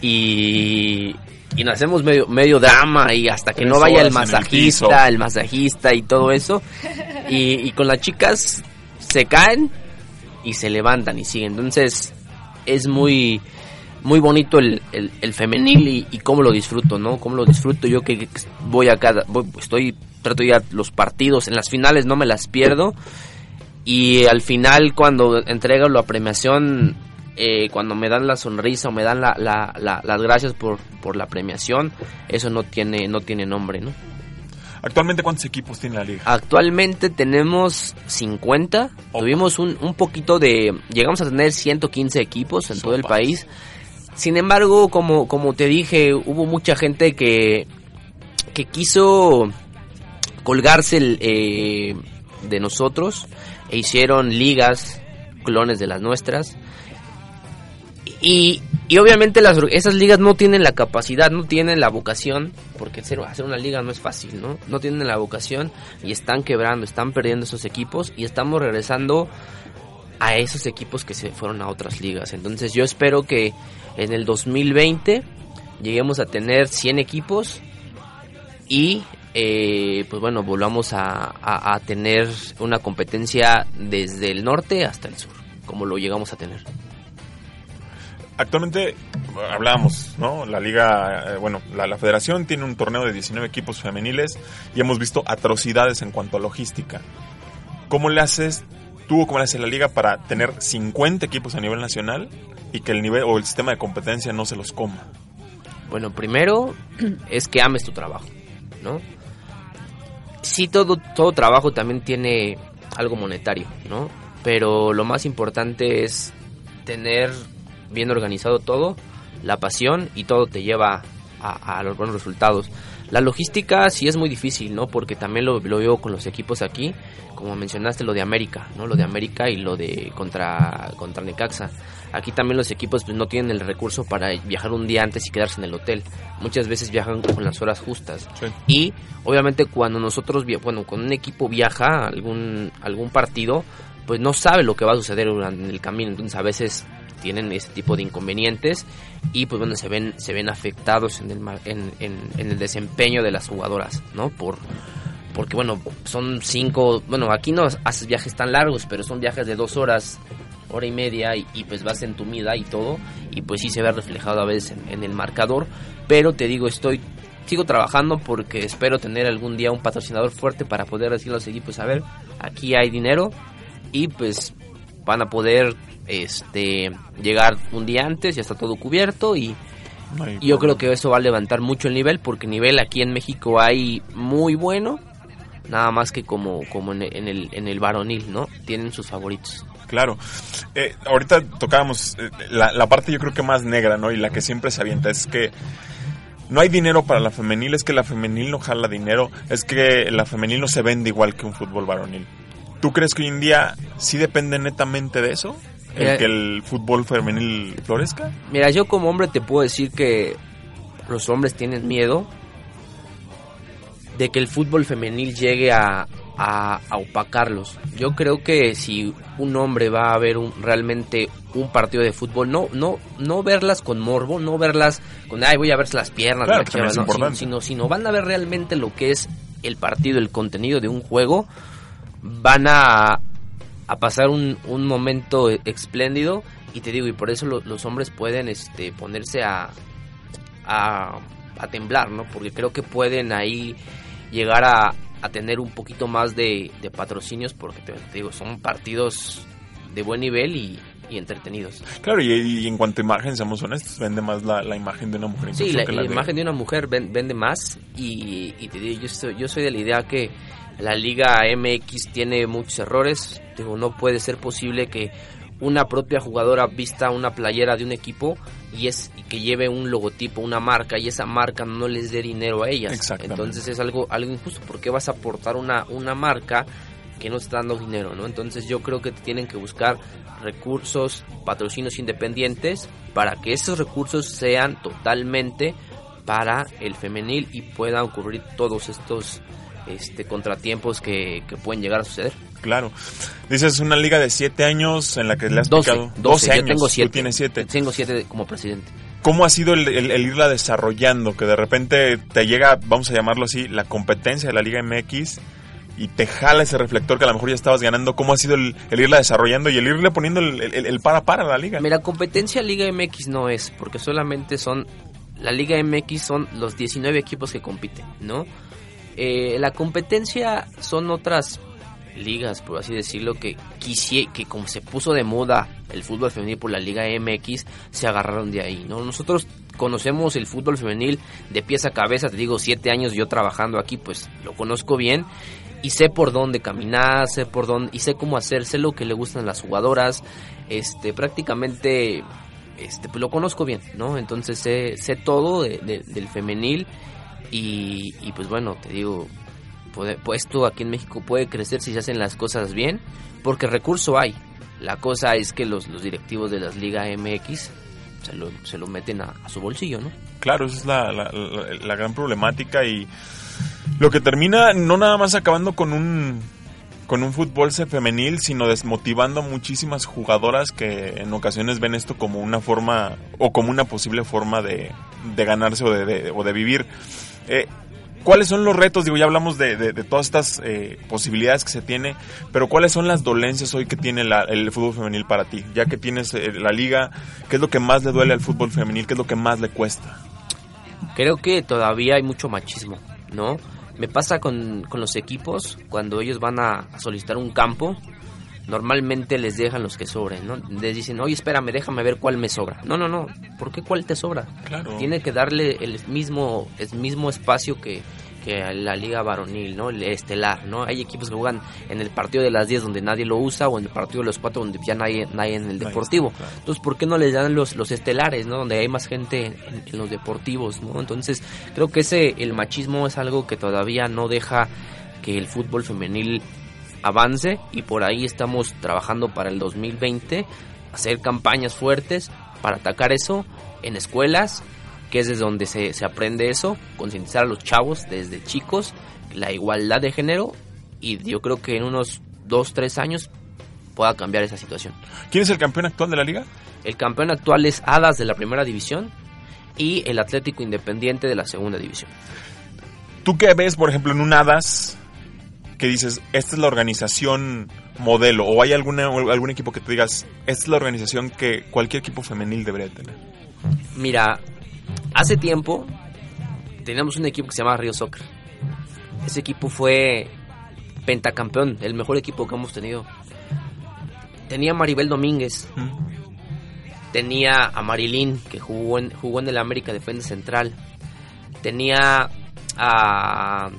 y, y nos hacemos medio, medio drama y hasta que Tres no vaya el masajista, el, masajista y todo eso. Y, y con las chicas se caen y se levantan y siguen. Entonces es muy muy bonito el, el, el femenil y, y cómo lo disfruto, ¿no? Cómo lo disfruto yo que que voy a cada, voy- estoy, trato ya los partidos, en las finales no me las pierdo y al final cuando entrego la premiación, eh, cuando me dan la sonrisa o me dan la, la- la- las gracias por, por la premiación, eso no tiene, no tiene nombre, ¿no? Actualmente, ¿cuántos equipos tiene la liga? Actualmente tenemos 50. Opa. Tuvimos un, un poquito de... Llegamos a tener 115 equipos en todo el país. Sin embargo, como, como te dije, hubo mucha gente que, que quiso colgarse el, eh, de nosotros e hicieron ligas, clones de las nuestras. Y, y obviamente las, esas ligas no tienen la capacidad, no tienen la vocación, porque hacer, hacer una liga no es fácil, ¿no? No tienen la vocación y están quebrando, están perdiendo esos equipos y estamos regresando a esos equipos que se fueron a otras ligas. Entonces yo espero que en el 2020 lleguemos a tener 100 equipos y eh, pues bueno, volvamos a, a- a tener una competencia desde el norte hasta el sur, como lo llegamos a tener. Actualmente hablábamos, ¿no? La liga, eh, bueno, la, la federación tiene un torneo de 19 equipos femeniles y hemos visto atrocidades en cuanto a logística. ¿Cómo le haces tú o cómo le hace la liga para tener 50 equipos a nivel nacional y que el nivel o el sistema de competencia no se los coma? Bueno, primero es que ames tu trabajo, ¿no? Sí, todo, todo trabajo también tiene algo monetario, ¿no? Pero lo más importante es tener bien organizado todo, la pasión y todo te lleva a, los buenos resultados. La logística sí es muy difícil, ¿no? Porque también lo, lo veo con los equipos aquí, como mencionaste lo de América, ¿no? Lo de América y lo de contra, contra Necaxa. Aquí también los equipos pues, no tienen el recurso para viajar un día antes y quedarse en el hotel. Muchas veces viajan con las horas justas. Sí. Y obviamente cuando nosotros, bueno, cuando un equipo viaja a algún, algún partido, pues no sabe lo que va a suceder durante el camino. Entonces a veces tienen ese tipo de inconvenientes y pues bueno, se ven, se ven afectados en el, en- en el desempeño de las jugadoras, ¿no? Por, porque bueno, son cinco, bueno, aquí no haces viajes tan largos, pero son viajes de dos horas, hora y media y, y, pues vas entumida y todo y pues sí se ve reflejado a veces en, en el marcador, pero te digo, estoy sigo trabajando porque espero tener algún día un patrocinador fuerte para poder decirle a los equipos, a ver, aquí hay dinero y pues van a poder este llegar un día antes, ya está todo cubierto y No y yo creo que eso va a levantar mucho el nivel porque nivel aquí en México hay muy bueno, nada más que como como en el, en el, en el varonil, ¿no? Tienen sus favoritos. Claro. Eh, ahorita tocábamos eh, la, la parte yo creo que más negra, ¿no? Y la que siempre se avienta es que no hay dinero para la femenil, es que la femenil no jala dinero, es que la femenil no se vende igual que un fútbol varonil. ¿Tú crees que hoy en día sí depende netamente de eso? el que el fútbol femenil florezca. Mira, yo como hombre te puedo decir que los hombres tienen miedo de que el fútbol femenil llegue a, a, a opacarlos. Yo creo que si un hombre va a ver un, realmente un partido de fútbol, no, no, no verlas con morbo, no verlas con, ay, voy a ver las piernas, Claro, chava", no, sino, sino, sino van a ver realmente lo que es el partido, el contenido de un juego, van a, a pasar un, un momento espléndido y te digo, y por eso lo- los hombres pueden este, ponerse a, a, a temblar, ¿no? Porque creo que pueden ahí llegar a, a tener un poquito más de, de patrocinios porque te, te digo, son partidos de buen nivel y, y entretenidos. Claro, y, y en cuanto a imagen, seamos honestos, vende más la, la imagen de una mujer Sí, la, que la de- imagen de una mujer ven- vende más y, y te digo, yo soy, yo soy de la idea que la Liga MX tiene muchos errores. Digo, no puede ser posible que una propia jugadora vista una playera de un equipo y es y que lleve un logotipo, una marca y esa marca no les dé dinero a ellas. Entonces es algo algo injusto porque vas a aportar una una marca que no está dando dinero, ¿no? Entonces yo creo que tienen que buscar recursos, patrocinios independientes para que esos recursos sean totalmente para el femenil y puedan ocurrir todos estos este contratiempos que, que pueden llegar a suceder. Claro. Dices una liga de 7 años en la que le has 12, picado 12, años. yo tengo Tú 7. tienes 7. Tengo 7 como presidente. ¿Cómo ha sido el, el- el irla desarrollando? Que de repente te llega, vamos a llamarlo así, la competencia de la Liga MX y te jala ese reflector que a lo mejor ya estabas ganando. ¿Cómo ha sido el, el irla desarrollando y el irle poniendo el para para a la liga? Mira, competencia Liga MX no es, porque solamente son, la Liga MX son los 19 equipos que compiten, ¿no? Eh, la competencia son otras ligas, por así decirlo, que quisie, que como se puso de moda el fútbol femenil por la Liga MX, se agarraron de ahí, ¿no? Nosotros conocemos el fútbol femenil de pies a cabeza, te digo, siete años yo trabajando aquí, pues lo conozco bien y sé por dónde caminar, sé por dónde y sé cómo hacer, sé lo que le gustan las jugadoras, este prácticamente este pues lo conozco bien, ¿no? Entonces sé, sé todo de- de- del femenil y, pues bueno, te digo, puede- pues esto aquí en México puede crecer si se hacen las cosas bien, porque recurso hay. La cosa es que los, los directivos de las Liga MX se lo, se lo meten a, su bolsillo, ¿no? Claro, esa es la, la- gran problemática y lo que termina no nada más acabando con un con un fútbol femenil, sino desmotivando a muchísimas jugadoras que en ocasiones ven esto como una forma o como una posible forma de, de ganarse o de, de- o de vivir. Eh, ¿Cuáles son los retos? Digo, ya hablamos de, todas estas eh, posibilidades que se tiene, pero ¿cuáles son las dolencias hoy que tiene el fútbol femenil para ti? Ya que tienes eh, la liga, ¿qué es lo que más le duele al fútbol femenil? ¿Qué es lo que más le cuesta? Creo que todavía hay mucho machismo, ¿no? Me pasa con, con los equipos, cuando ellos van a solicitar un campo, normalmente les dejan los que sobren, ¿no? Les dicen, oye, espérame, déjame ver cuál me sobra. No, no, no, ¿por qué cuál te sobra? Claro. Tiene que darle el mismo, el mismo espacio que, que a la liga varonil, ¿no? El estelar, ¿no? Hay equipos que juegan en el partido de las 10 donde nadie lo usa o en el partido de los 4 donde ya nadie, nadie en el deportivo. Entonces, ¿por qué no les dan los, los estelares, ¿no? Donde hay más gente en, en los deportivos, ¿no? Entonces, creo que ese, el machismo es algo que todavía no deja que el fútbol femenil avance y por ahí estamos trabajando para el 2020 hacer campañas fuertes para atacar eso en escuelas que es desde donde se, se aprende eso concientizar a los chavos desde chicos la igualdad de género y yo creo que en unos 2 3 años pueda cambiar esa situación ¿Quién es el campeón actual de la liga? el campeón actual es Hadas de la primera división y el Atlético Independiente de la segunda división ¿Tú qué ves, por ejemplo, en un Hadas que dices, esta es la organización modelo? ¿O hay alguna, algún equipo que te digas, esta es la organización que cualquier equipo femenil debería tener? Mira, hace tiempo teníamos un equipo que se llama Río Soccer. Ese equipo fue pentacampeón, el mejor equipo que hemos tenido. Tenía a Maribel Domínguez, tenía a Marilyn, que jugó en, jugó en el América Defensa Central. Tenía a,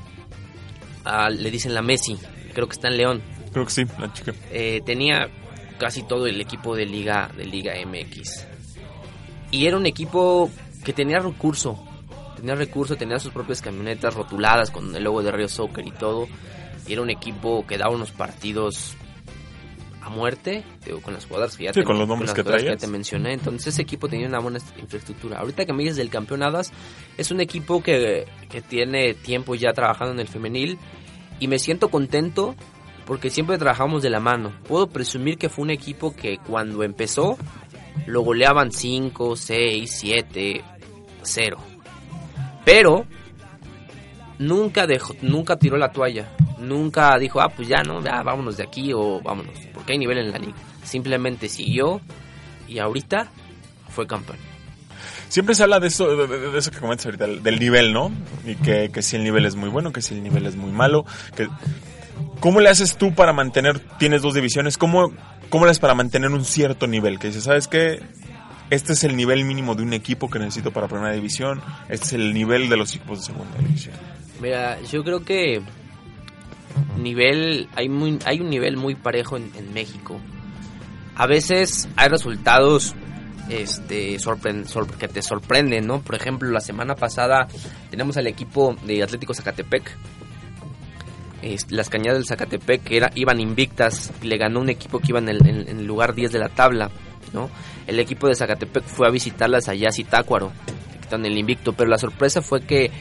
a- Le dicen la Messi, creo que está en León. Creo que sí, la chica. Eh, tenía casi todo el equipo de Liga, de Liga MX. Y era un equipo que tenía recurso. Tenía recurso, tenía sus propias camionetas rotuladas con el logo de Río Soccer y todo. Y era un equipo que daba unos partidos a muerte, digo, con las jugadoras que ya, Sí, te, con los nombres las que jugadoras traías. te mencioné. Entonces ese equipo tenía una buena infraestructura. Ahorita que me dices del campeonadas, es un equipo que, que tiene tiempo ya trabajando en el femenil y me siento contento porque siempre trabajamos de la mano. Puedo presumir que fue un equipo que cuando empezó lo goleaban 5, 6, 7, 0. Pero nunca dejó, nunca tiró la toalla. Nunca dijo, ah, pues ya no, ya vámonos de aquí o vámonos. Porque hay nivel en la liga. Simplemente siguió y ahorita fue campeón. Siempre se habla de eso, de, eso que comentas ahorita, del, del nivel, ¿no? Y que, que si el nivel es muy bueno, que si el nivel es muy malo. Que, ¿Cómo le haces tú para mantener, tienes dos divisiones, ¿cómo, cómo le haces para mantener un cierto nivel? Que dices, ¿sabes qué? Este es el nivel mínimo de un equipo que necesito para primera división, este es el nivel de los equipos de segunda división. Mira, yo creo que nivel hay muy hay un nivel muy parejo en, México. A veces hay resultados este sorpren- sor- que te sorprenden, ¿no? Por ejemplo, la semana pasada tenemos al equipo de Atlético Zacatepec. Las cañadas del Zacatepec que era, iban invictas, y le ganó un equipo que iba en el, lugar 10 de la tabla, ¿no? El equipo de Zacatepec fue a visitarlas allá a Zitácuaro, que en el invicto, pero la sorpresa fue que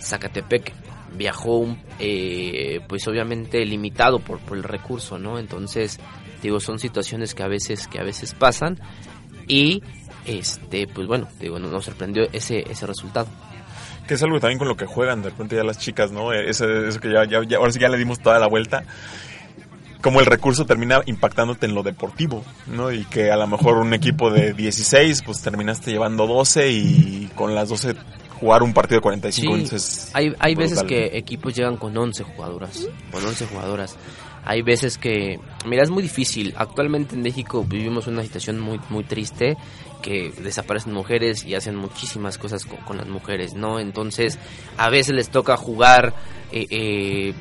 Zacatepec viajó eh, pues obviamente limitado por, el recurso, ¿no? Entonces, digo, son situaciones que a veces, que a veces pasan y este, pues bueno, digo, no- nos sorprendió ese, ese resultado. Que es algo también con lo que juegan de repente ya las chicas, ¿no? Ese- Eso, que ya, ya, ya- ahora sí ya le dimos toda la vuelta. Como el recurso termina impactándote en lo deportivo, ¿no? Y que a lo mejor un equipo de 16, pues terminaste llevando 12 y con las 12 jugar un partido de 45 Sí, entonces hay, hay veces que equipos llegan con 11 jugadoras, con 11 jugadoras. Hay veces que, mira, es muy difícil. Actualmente en México vivimos una situación muy, muy triste que desaparecen mujeres y hacen muchísimas cosas con, con las mujeres, ¿no? Entonces, a veces les toca jugar eh, eh,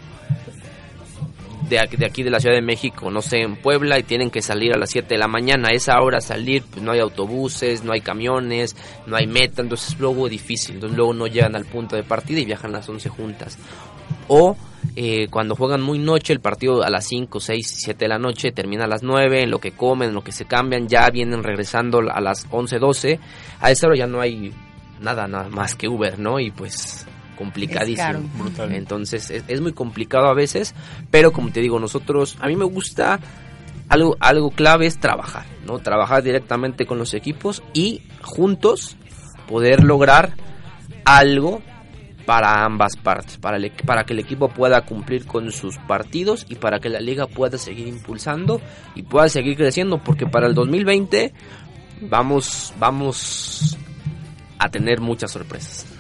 de, aquí, de aquí de la Ciudad de México, no sé, en Puebla y tienen que salir a las 7 de la mañana. A esa hora salir, pues no hay autobuses, no hay camiones, no hay meta, entonces es luego difícil. Entonces luego no llegan al punto de partida y viajan las 11 juntas. O eh, cuando juegan muy noche, el partido a las 5, 6, 7 de la noche termina a las 9, en lo que comen, en lo que se cambian, ya vienen regresando a las 11, 12. A esa hora ya no hay nada, nada más que Uber, ¿no? Y pues complicadísimo. caro. Brutal. Entonces es, es muy complicado a veces, pero como te digo, nosotros, a mí me gusta algo, algo clave es trabajar, ¿no? Trabajar directamente con los equipos y juntos poder lograr algo para ambas partes, para, el para que el equipo pueda cumplir con sus partidos y para que la liga pueda seguir impulsando y pueda seguir creciendo, porque para el 2020 vamos, vamos a tener muchas sorpresas.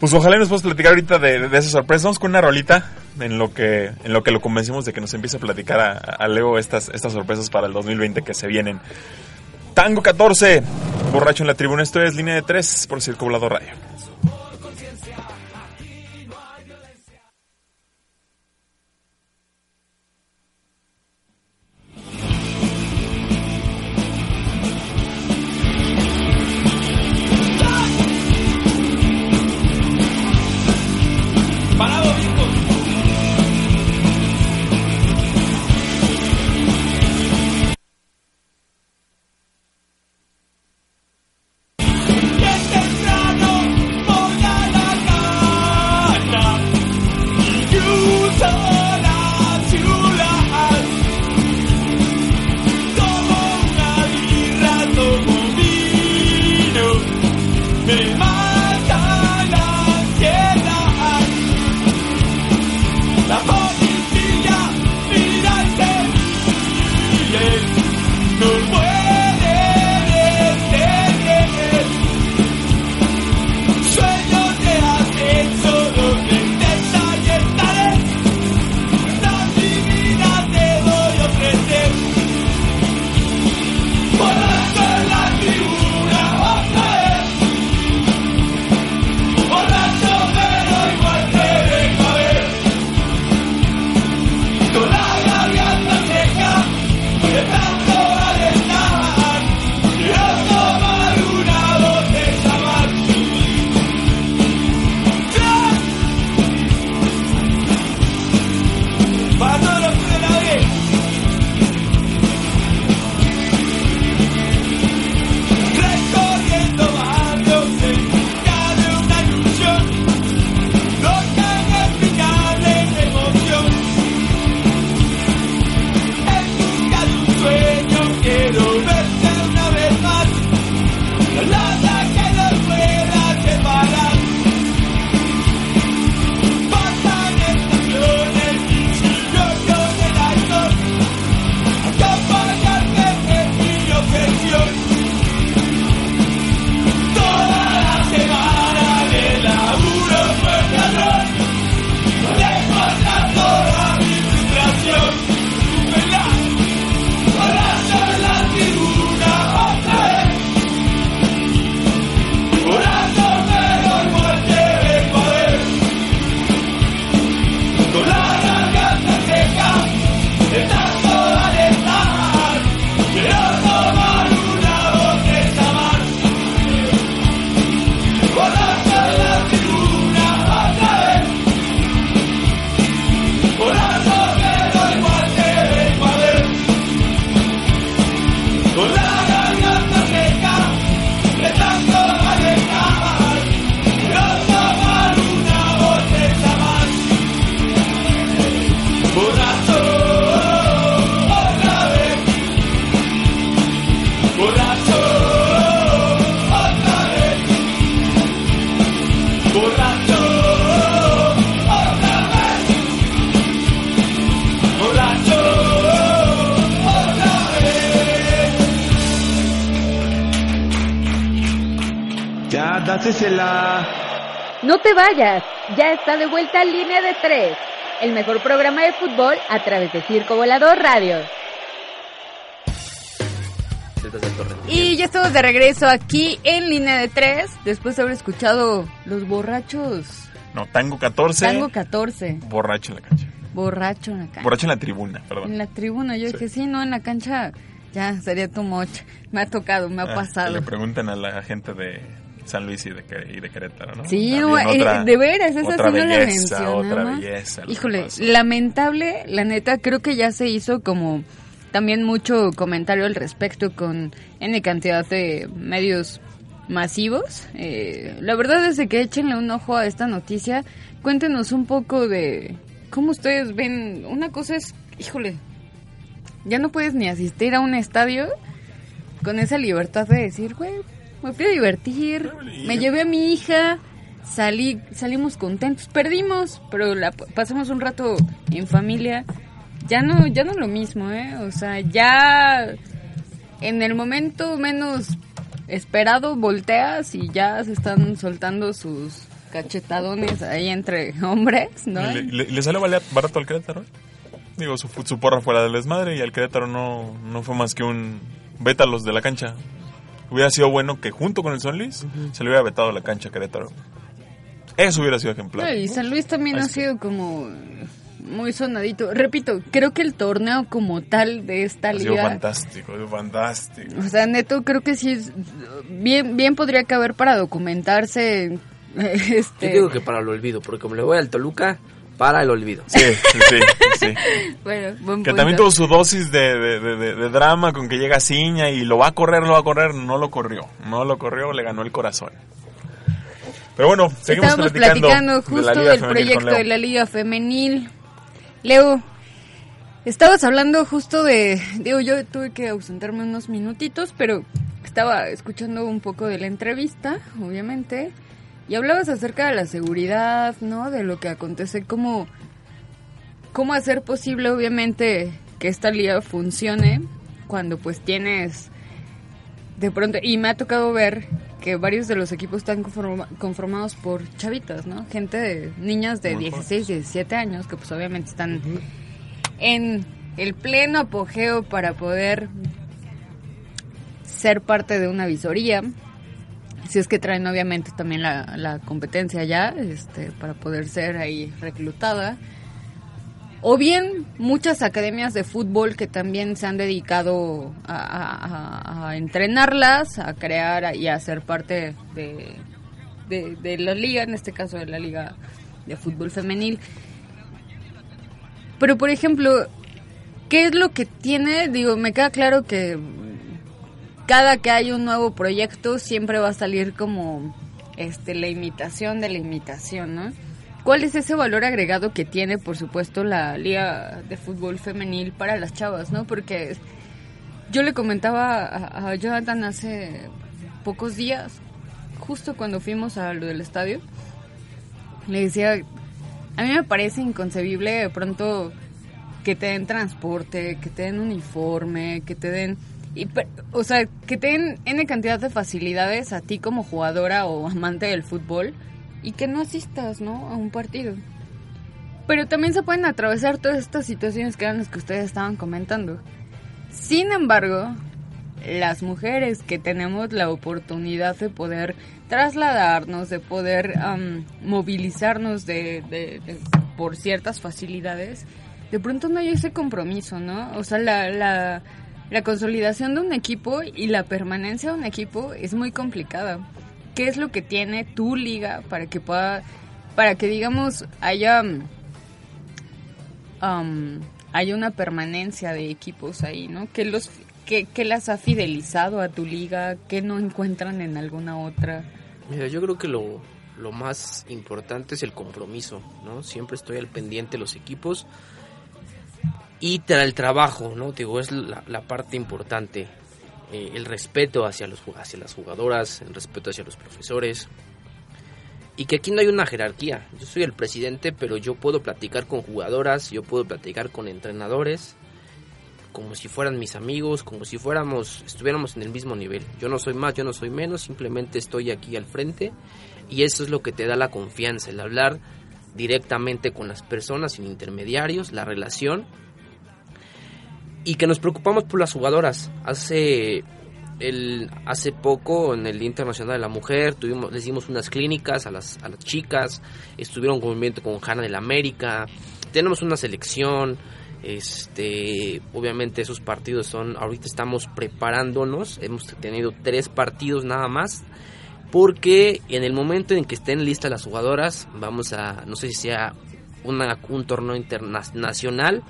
Pues ojalá nos puedas platicar ahorita de, de esa sorpresa. Vamos con una rolita en lo que en lo que lo convencimos de que nos empiece a platicar a, Leo estas, estas sorpresas para el 2020 que se vienen. Tango 14, borracho en la tribuna. Esto es línea de 3 por Circo Volador Radio. La No te vayas, ya está de vuelta Línea de Tres, el mejor programa de fútbol a través de Circo Volador Radio. Y ya estamos de regreso aquí en línea de tres, después de haber escuchado Los Borrachos. No, Tango 14. Tango 14, Borracho en la cancha. borracho en la cancha. Borracho en la tribuna, perdón. En la tribuna, yo Sí. dije, sí, no, en la cancha ya sería too much. Me ha tocado, me ha Ah, pasado. le preguntan a la gente de San Luis y de, y de Querétaro, ¿no? Sí, no, otra- de veras, esa otra sí no la belleza, mencionaba. Otra belleza. Híjole, lamentable, la neta, creo que ya se hizo como también mucho comentario al respecto con N cantidad de medios masivos. Eh, la verdad es que échenle un ojo a esta noticia. Cuéntenos un poco de cómo ustedes ven. Una cosa es, híjole, ya no puedes ni asistir a un estadio con esa libertad de decir, güey, me fui a divertir, me llevé a mi hija, salí, salimos contentos, perdimos, pero la pasamos un rato en familia. Ya no, ya no lo mismo, ¿eh? O sea, ya en el momento menos esperado volteas y ya se están soltando sus cachetadones ahí entre [laughs] hombres, ¿no? ¿Le, le- le bale- barato al Querétaro? Digo, su, su porra fue la del desmadre y al Querétaro no, no fue más que un vétalos de la cancha. Hubiera sido bueno que junto con el San Luis se le hubiera vetado la cancha a Querétaro. Eso hubiera sido ejemplar. Y San Luis también Ahí ha está. sido como muy sonadito. Repito, creo que el torneo como tal de esta Ha sido liga, fantástico, ha sido fantástico. o sea, neto, creo que sí es bien, bien podría caber para documentarse. [laughs] Este, Yo digo que para el olvido, porque como le voy al Toluca, para el olvido. Sí, sí, sí. [laughs] bueno, buen Que punto. también tuvo su dosis de, de- de- de- de drama con que llega Ciña y lo va a correr, lo va a correr. No lo corrió. No lo corrió, le ganó el corazón. Pero bueno, seguimos Estábamos platicando, platicando justo del proyecto de la Liga Femenil. Leo, estabas hablando justo de, digo, yo tuve que ausentarme unos minutitos, pero estaba escuchando un poco de la entrevista, obviamente, y hablabas acerca de la seguridad, ¿no? De lo que acontece, cómo, cómo hacer posible, obviamente, que esta liga funcione cuando pues tienes de pronto, y me ha tocado ver que varios de los equipos están conforma- conformados por chavitas, ¿no? Gente de niñas de Muy 16, 17 años que pues obviamente están en el pleno apogeo para poder ser parte de una visoría. Si es que traen obviamente también la, la competencia ya, este, para poder ser ahí reclutada. O bien muchas academias de fútbol que también se han dedicado a, a- entrenarlas, a crear y a ser parte de, de- de la liga, en este caso de la liga de fútbol femenil. Pero por ejemplo, ¿qué es lo que tiene? Digo, me queda claro que cada que hay un nuevo proyecto siempre va a salir como este la imitación de la imitación, ¿no? ¿Cuál es ese valor agregado que tiene, por supuesto, la liga de fútbol femenil para las chavas, no? Porque yo le comentaba a, Jonathan hace pocos días, justo cuando fuimos a lo del estadio, le decía, a mí me parece inconcebible de pronto que te den transporte, que te den uniforme, que te den... y o sea, que te den N cantidad de facilidades a ti como jugadora o amante del fútbol y que no asistas, ¿no? A un partido. Pero también se pueden atravesar todas estas situaciones que eran las que ustedes estaban comentando. Sin embargo, las mujeres que tenemos la oportunidad de poder trasladarnos, de poder am, movilizarnos de, de- de- por ciertas facilidades, de pronto no hay ese compromiso, ¿no? O sea, la, la, la consolidación de un equipo y la permanencia de un equipo es muy complicada. ¿Qué es lo que tiene tu liga para que pueda, para que digamos haya um, hay una permanencia de equipos ahí, ¿no? Que los que, las ha fidelizado a tu liga, que no encuentran en alguna otra. Mira, yo creo que lo, lo más importante es el compromiso, ¿no? Siempre estoy al pendiente de los equipos y tra- el trabajo, ¿no? Digo, es la, la parte importante. Eh, el respeto hacia, los, hacia las jugadoras, el respeto hacia los profesores. Y que aquí no hay una jerarquía. Yo soy el presidente, pero yo puedo platicar con jugadoras, yo puedo platicar con entrenadores, como si fueran mis amigos, como si fuéramos, estuviéramos en el mismo nivel. Yo no soy más, yo no soy menos, simplemente estoy aquí al frente y eso es lo que te da la confianza, el hablar directamente con las personas, sin intermediarios, la relación y que nos preocupamos por las jugadoras. Hace el hace poco en el Día Internacional de la Mujer tuvimos les unas clínicas a las a las chicas, estuvieron con movimiento con Hanna del América. Tenemos una selección este, obviamente esos partidos son, ahorita estamos preparándonos, hemos tenido tres partidos nada más, porque en el momento en que estén listas las jugadoras, vamos a, no sé si sea una, un torneo internacional,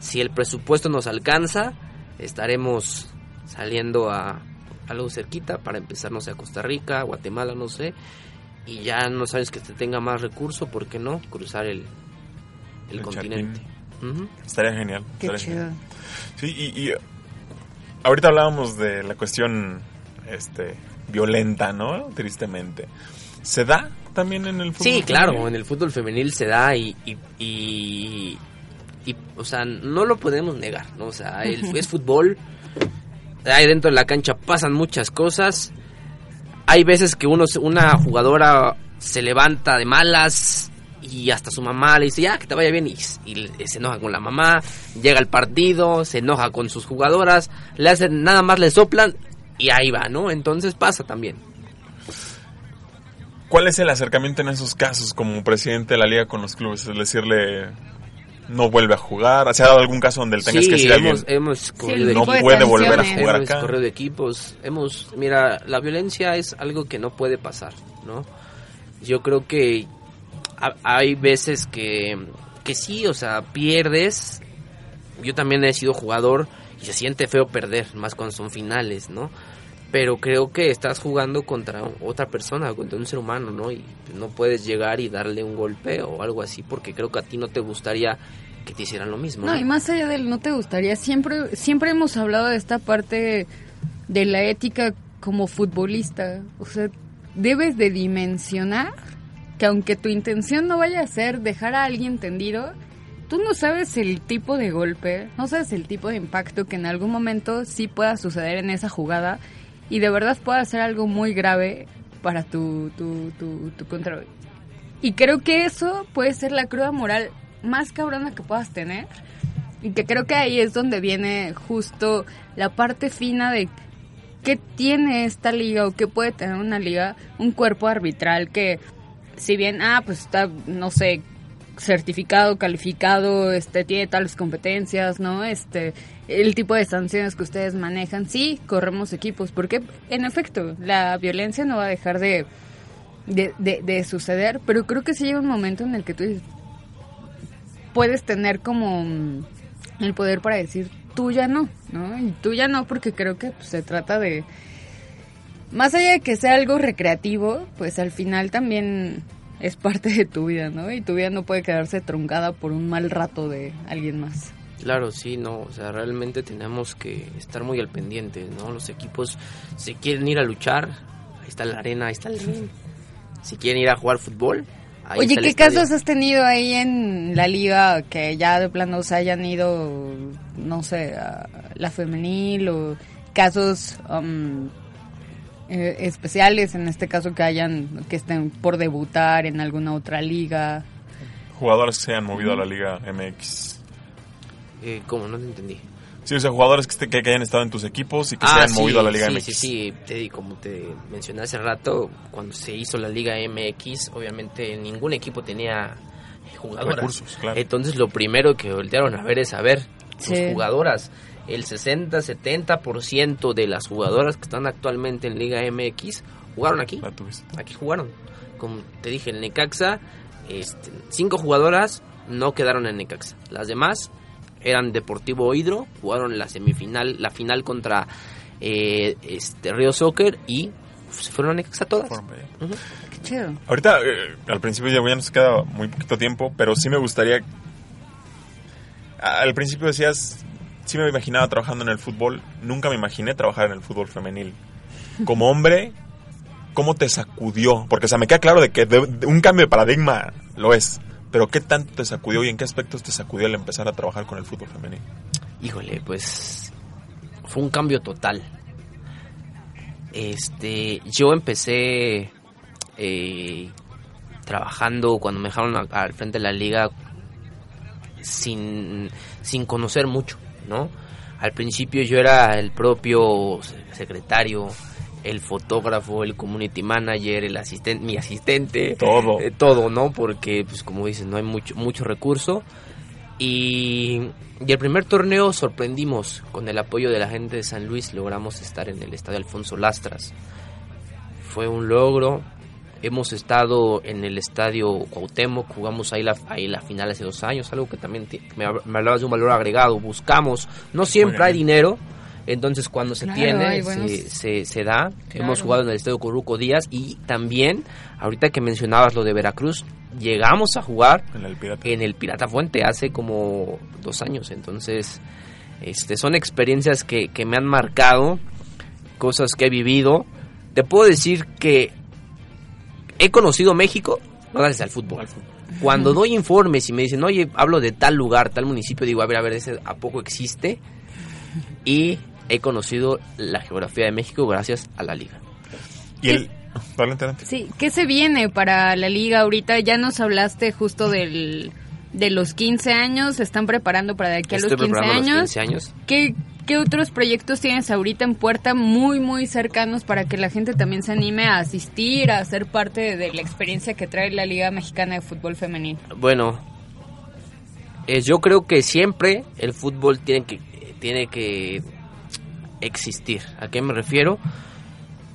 si el presupuesto nos alcanza, estaremos saliendo a algo cerquita para empezar, no sé, a Costa Rica, Guatemala, no sé, y ya no sabes que te tenga más recurso, ¿por qué no? Cruzar el, el, El continente. Estaría genial. Qué estaría chido. genial. Sí, y, y ahorita hablábamos de la cuestión este violenta, ¿no? Tristemente. ¿Se da también en el fútbol? Sí, claro, femenil? en el fútbol femenil se da y, y, y, y, o sea, no lo podemos negar, ¿no? O sea, es fútbol, ahí dentro de la cancha pasan muchas cosas, hay veces que uno, una jugadora se levanta de malas y hasta su mamá le dice, ya, que te vaya bien, y, y se enoja con la mamá, llega al partido, se enoja con sus jugadoras, le hacen, nada más le soplan y ahí va, ¿no? Entonces pasa también. ¿Cuál es el acercamiento en esos casos como presidente de la liga con los clubes? Es decirle, no vuelve a jugar. ¿Se ha dado algún caso donde le tengas sí, que decir a hemos, alguien? hemos corrido el de no puede volver a jugar hemos acá. corrido de equipos, hemos, mira, la violencia es algo que no puede pasar, ¿no? Yo creo que ha- hay veces que, que sí, o sea, pierdes. Yo también he sido jugador y se siente feo perder, más cuando son finales, ¿no? Pero creo que estás jugando contra otra persona, contra un ser humano, ¿no? Y no puedes llegar y darle un golpe o algo así, porque creo que a ti no te gustaría que te hicieran lo mismo. No, y más allá del no te gustaría, siempre, siempre hemos hablado de esta parte de la ética como futbolista. O sea, debes de dimensionar que aunque tu intención no vaya a ser dejar a alguien tendido, tú no sabes el tipo de golpe, no sabes el tipo de impacto que en algún momento sí pueda suceder en esa jugada y de verdad pueda ser algo muy grave para tu, tu, tu, tu control. Y creo que eso puede ser la cruda moral más cabrona que puedas tener. Y que creo que ahí es donde viene justo la parte fina de qué tiene esta liga o qué puede tener una liga, un cuerpo arbitral que, si bien, ah, pues está, no sé, certificado, calificado, este, tiene tales competencias, ¿no? Este, el tipo de sanciones que ustedes manejan, sí, corremos equipos, porque en efecto, la violencia no va a dejar de, de, de, de suceder, pero creo que sí llega un momento en el que tú puedes tener como mm, el poder para decir tú ya no, ¿no? Y tú ya no porque creo que pues, se trata de más allá de que sea algo recreativo, pues al final también es parte de tu vida, ¿no? Y tu vida no puede quedarse truncada por un mal rato de alguien más. Claro, sí, no, o sea, realmente tenemos que estar muy al pendiente, ¿no? Los equipos se quieren ir a luchar, ahí está la arena, ahí está el ring. Si quieren ir a jugar fútbol, ahí Oye, está el ¿qué estadio. casos has tenido ahí en la liga que ya de plano se hayan ido, no sé, a la femenil o casos um, eh, especiales, en este caso que hayan, que estén por debutar en alguna otra liga? Jugadores que se hayan movido a la Liga MX. Eh, ¿Cómo? No te entendí. Sí, o sea, jugadores que, este- que- que hayan estado en tus equipos y que se hayan Ah, sí, movido a la Liga sí, MX. Sí, sí, di- como te mencioné hace rato, cuando se hizo la Liga MX, obviamente ningún equipo tenía jugadoras. Recursos, claro. Entonces lo primero que voltearon a ver es a ver sus Sí. jugadoras. El 60-70% de las jugadoras que están actualmente en Liga MX jugaron aquí. La tuviste. Aquí jugaron. Como te dije, el Necaxa, este, cinco jugadoras no quedaron en Necaxa. Las demás eran Deportivo Hidro, jugaron la semifinal, la final contra eh, este Río Soccer y se fueron a Necaxa todas. Qué chido. Ahorita, eh, al principio ya, ya nos queda muy poquito tiempo, pero sí me gustaría... Al principio decías, sí me imaginaba trabajando en el fútbol, nunca me imaginé trabajar en el fútbol femenil. Como hombre, ¿cómo te sacudió? Porque, o me queda claro de que un cambio de paradigma lo es, pero ¿qué tanto te sacudió y en qué aspectos te sacudió el empezar a trabajar con el fútbol femenil? híjole, pues fue un cambio total. Este, yo empecé eh, trabajando cuando me dejaron al frente de la liga sin, sin conocer mucho, ¿no? Al principio yo era el propio secretario, el fotógrafo, el community manager, el asistente, mi asistente, Todo. eh, todo, ¿no? Porque, pues como dices, no hay mucho, mucho recurso. Y, y el primer torneo sorprendimos con el apoyo de la gente de San Luis, logramos estar en el estadio Alfonso Lastras. Fue un logro. Hemos estado en el estadio Cuauhtémoc, jugamos ahí la, ahí la final hace dos años, algo que también me, hab- me hablabas de un valor agregado. Buscamos, no siempre hay dinero, entonces cuando se Claro, tiene, buenos- se, se, se da. Claro. Hemos jugado en el estadio Coruco Díaz y también, ahorita que mencionabas lo de Veracruz, llegamos a jugar En el pirata. en el Pirata Fuente hace como dos años. Entonces, este, son experiencias que, que me han marcado, cosas que he vivido. Te puedo decir que he conocido México no gracias al fútbol. Cuando doy informes y me dicen, oye, hablo de tal lugar, tal municipio, digo, a ver, a ver, ¿ese a poco existe? [laughs] Y he conocido la geografía de México gracias a la liga. Y el... Sí, ¿qué se viene para la liga ahorita? Ya nos hablaste justo del, de los 15 años, se están preparando para de aquí a los Estoy 15 preparando años. los 15 años. ¿Qué, ¿Qué otros proyectos tienes ahorita en puerta muy, muy cercanos para que la gente también se anime a asistir, a ser parte de, la experiencia que trae la Liga Mexicana de Fútbol Femenil? Bueno, eh, yo creo que siempre el fútbol tiene que, tiene que existir. ¿A qué me refiero?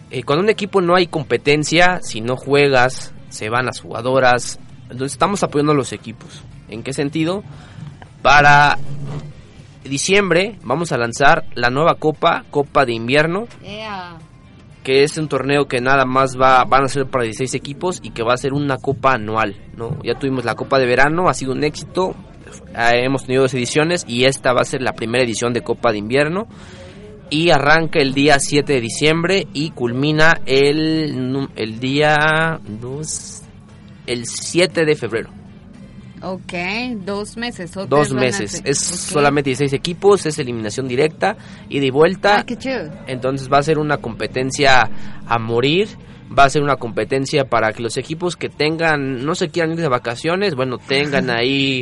Eh, cuando un equipo no hay competencia, si no juegas, se van las jugadoras. Entonces estamos apoyando a los equipos. ¿En qué sentido? Para diciembre vamos a lanzar la nueva copa, Copa de Invierno, que es un torneo que nada más va van a ser para 16 equipos y que va a ser una copa anual, ¿no? Ya tuvimos la Copa de Verano, ha sido un éxito. eh, hemos tenido dos ediciones y esta va a ser la primera edición de Copa de Invierno y arranca el día 7 de diciembre y culmina el el día el 7 de febrero. Ok, dos meses. Dos meses. Es solamente 16 equipos, es eliminación directa y de vuelta. Ah, qué chido. Entonces va a ser una competencia a morir. Va a ser una competencia para que los equipos que tengan, no se quieran ir de vacaciones, bueno, tengan [laughs] ahí,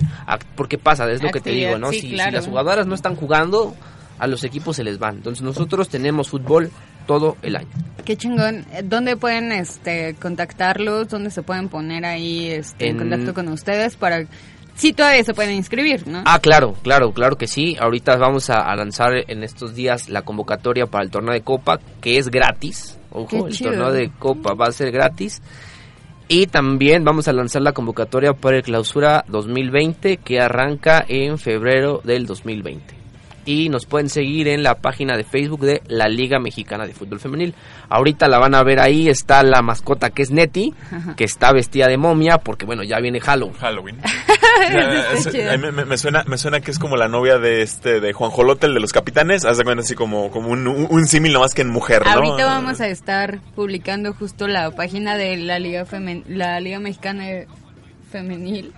porque pasa, es lo que te digo, ¿no? sí, si, las jugadoras no están jugando, a los equipos se les van. Entonces nosotros tenemos fútbol todo el año. Qué chingón. Eh, ¿Dónde pueden este, contactarlos? ¿Dónde se pueden poner ahí este, en... Contacto con ustedes para... Sí, todavía se pueden inscribir, ¿no? Ah, claro, claro, claro que sí. Ahorita vamos a, a lanzar en estos días la convocatoria para el torneo de Copa, que es gratis. Ojo, el torneo de Copa va a ser gratis. Y también vamos a lanzar la convocatoria para el clausura 2020, que arranca en febrero del 2020. Y nos pueden seguir en la página de Facebook de la Liga Mexicana de Fútbol Femenil. Ahorita la van a ver ahí, está la mascota que es Neti, que está vestida de momia, porque bueno, ya viene Halloween. Halloween. [laughs] Me, me suena, me suena que es como la novia de este de Juan Jolote, el de los capitanes. Haz de cuenta así como, como un, un, un símil nomás que en mujer, ¿no? Ahorita vamos a estar publicando justo la página de la Liga Femen la Liga Mexicana de Femenil.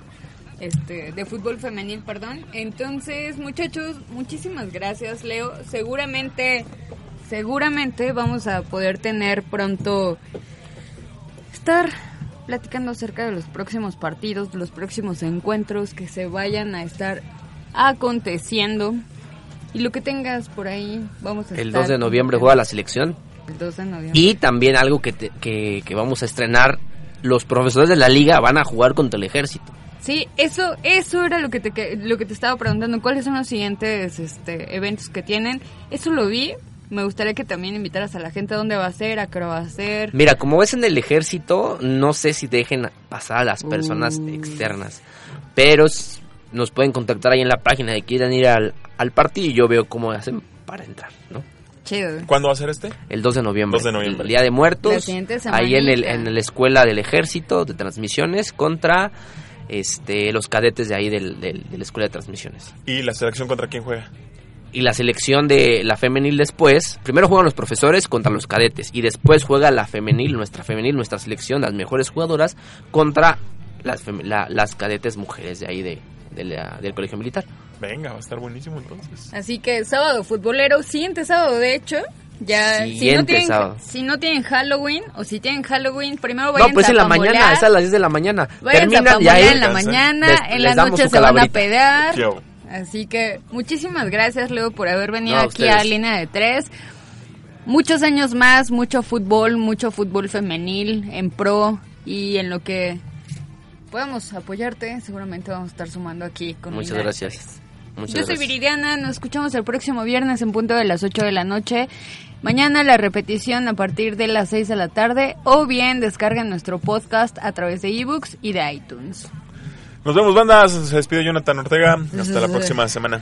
Este, de fútbol femenil, perdón. Entonces, muchachos, muchísimas gracias, Leo. Seguramente, seguramente vamos a poder tener pronto estar platicando acerca de los próximos partidos, los próximos encuentros que se vayan a estar aconteciendo. Y lo que tengas por ahí, vamos a El estar 2 de noviembre juega la selección. el 2 de noviembre. Y también algo que, te- que, que vamos a estrenar, los profesores de la liga van a jugar contra el ejército. Sí, eso, eso era lo que te que- lo que te estaba preguntando. ¿Cuáles son los siguientes este, eventos que tienen? Eso lo vi. Me gustaría que también invitaras a la gente a dónde va a ser, a qué va a ser. Mira, como ves en el ejército, no sé si dejen pasar a las personas Uh. externas, pero nos pueden contactar ahí en la página de quieran ir al, al partido y yo veo cómo hacen para entrar, ¿no? Chido. ¿Cuándo va a ser este? El 2 de noviembre. 2 de noviembre. El Día de La Muertos. siguiente Ahí en, el, en la escuela del ejército de transmisiones contra este los cadetes de ahí del, del- de la escuela de transmisiones. ¿Y la selección contra quién juega? y la selección de la femenil después, primero juegan los profesores contra los cadetes y después juega la femenil, nuestra femenil, nuestra selección, las mejores jugadoras contra las, la- las cadetes mujeres de ahí de, de la- del colegio militar. Venga, va a estar buenísimo entonces. Así que sábado futbolero, siguiente sábado de hecho. Ya, si no, tienen, sábado. si no tienen Halloween o si tienen Halloween, primero vayan No, pues a en la mañana, es a las 10 de la mañana. Vayan a Terminan y pambolear ahí en la mañana, les- en la noche se van a. Yo. Así que muchísimas gracias, Leo, por haber venido No, a aquí a. Línea de Tres. Muchos años más, mucho fútbol, mucho fútbol femenil en pro y en lo que podamos apoyarte, seguramente vamos a estar sumando aquí con Muchas Línea de gracias. Tres. Muchas Yo soy. Viridiana, nos escuchamos el próximo viernes en punto de las 8 de la noche. Mañana la repetición a partir de las 6 de la tarde o bien descarguen nuestro podcast a través de ebooks y de iTunes. Nos vemos, bandas. Se despide Jonathan Ortega. Hasta la próxima semana.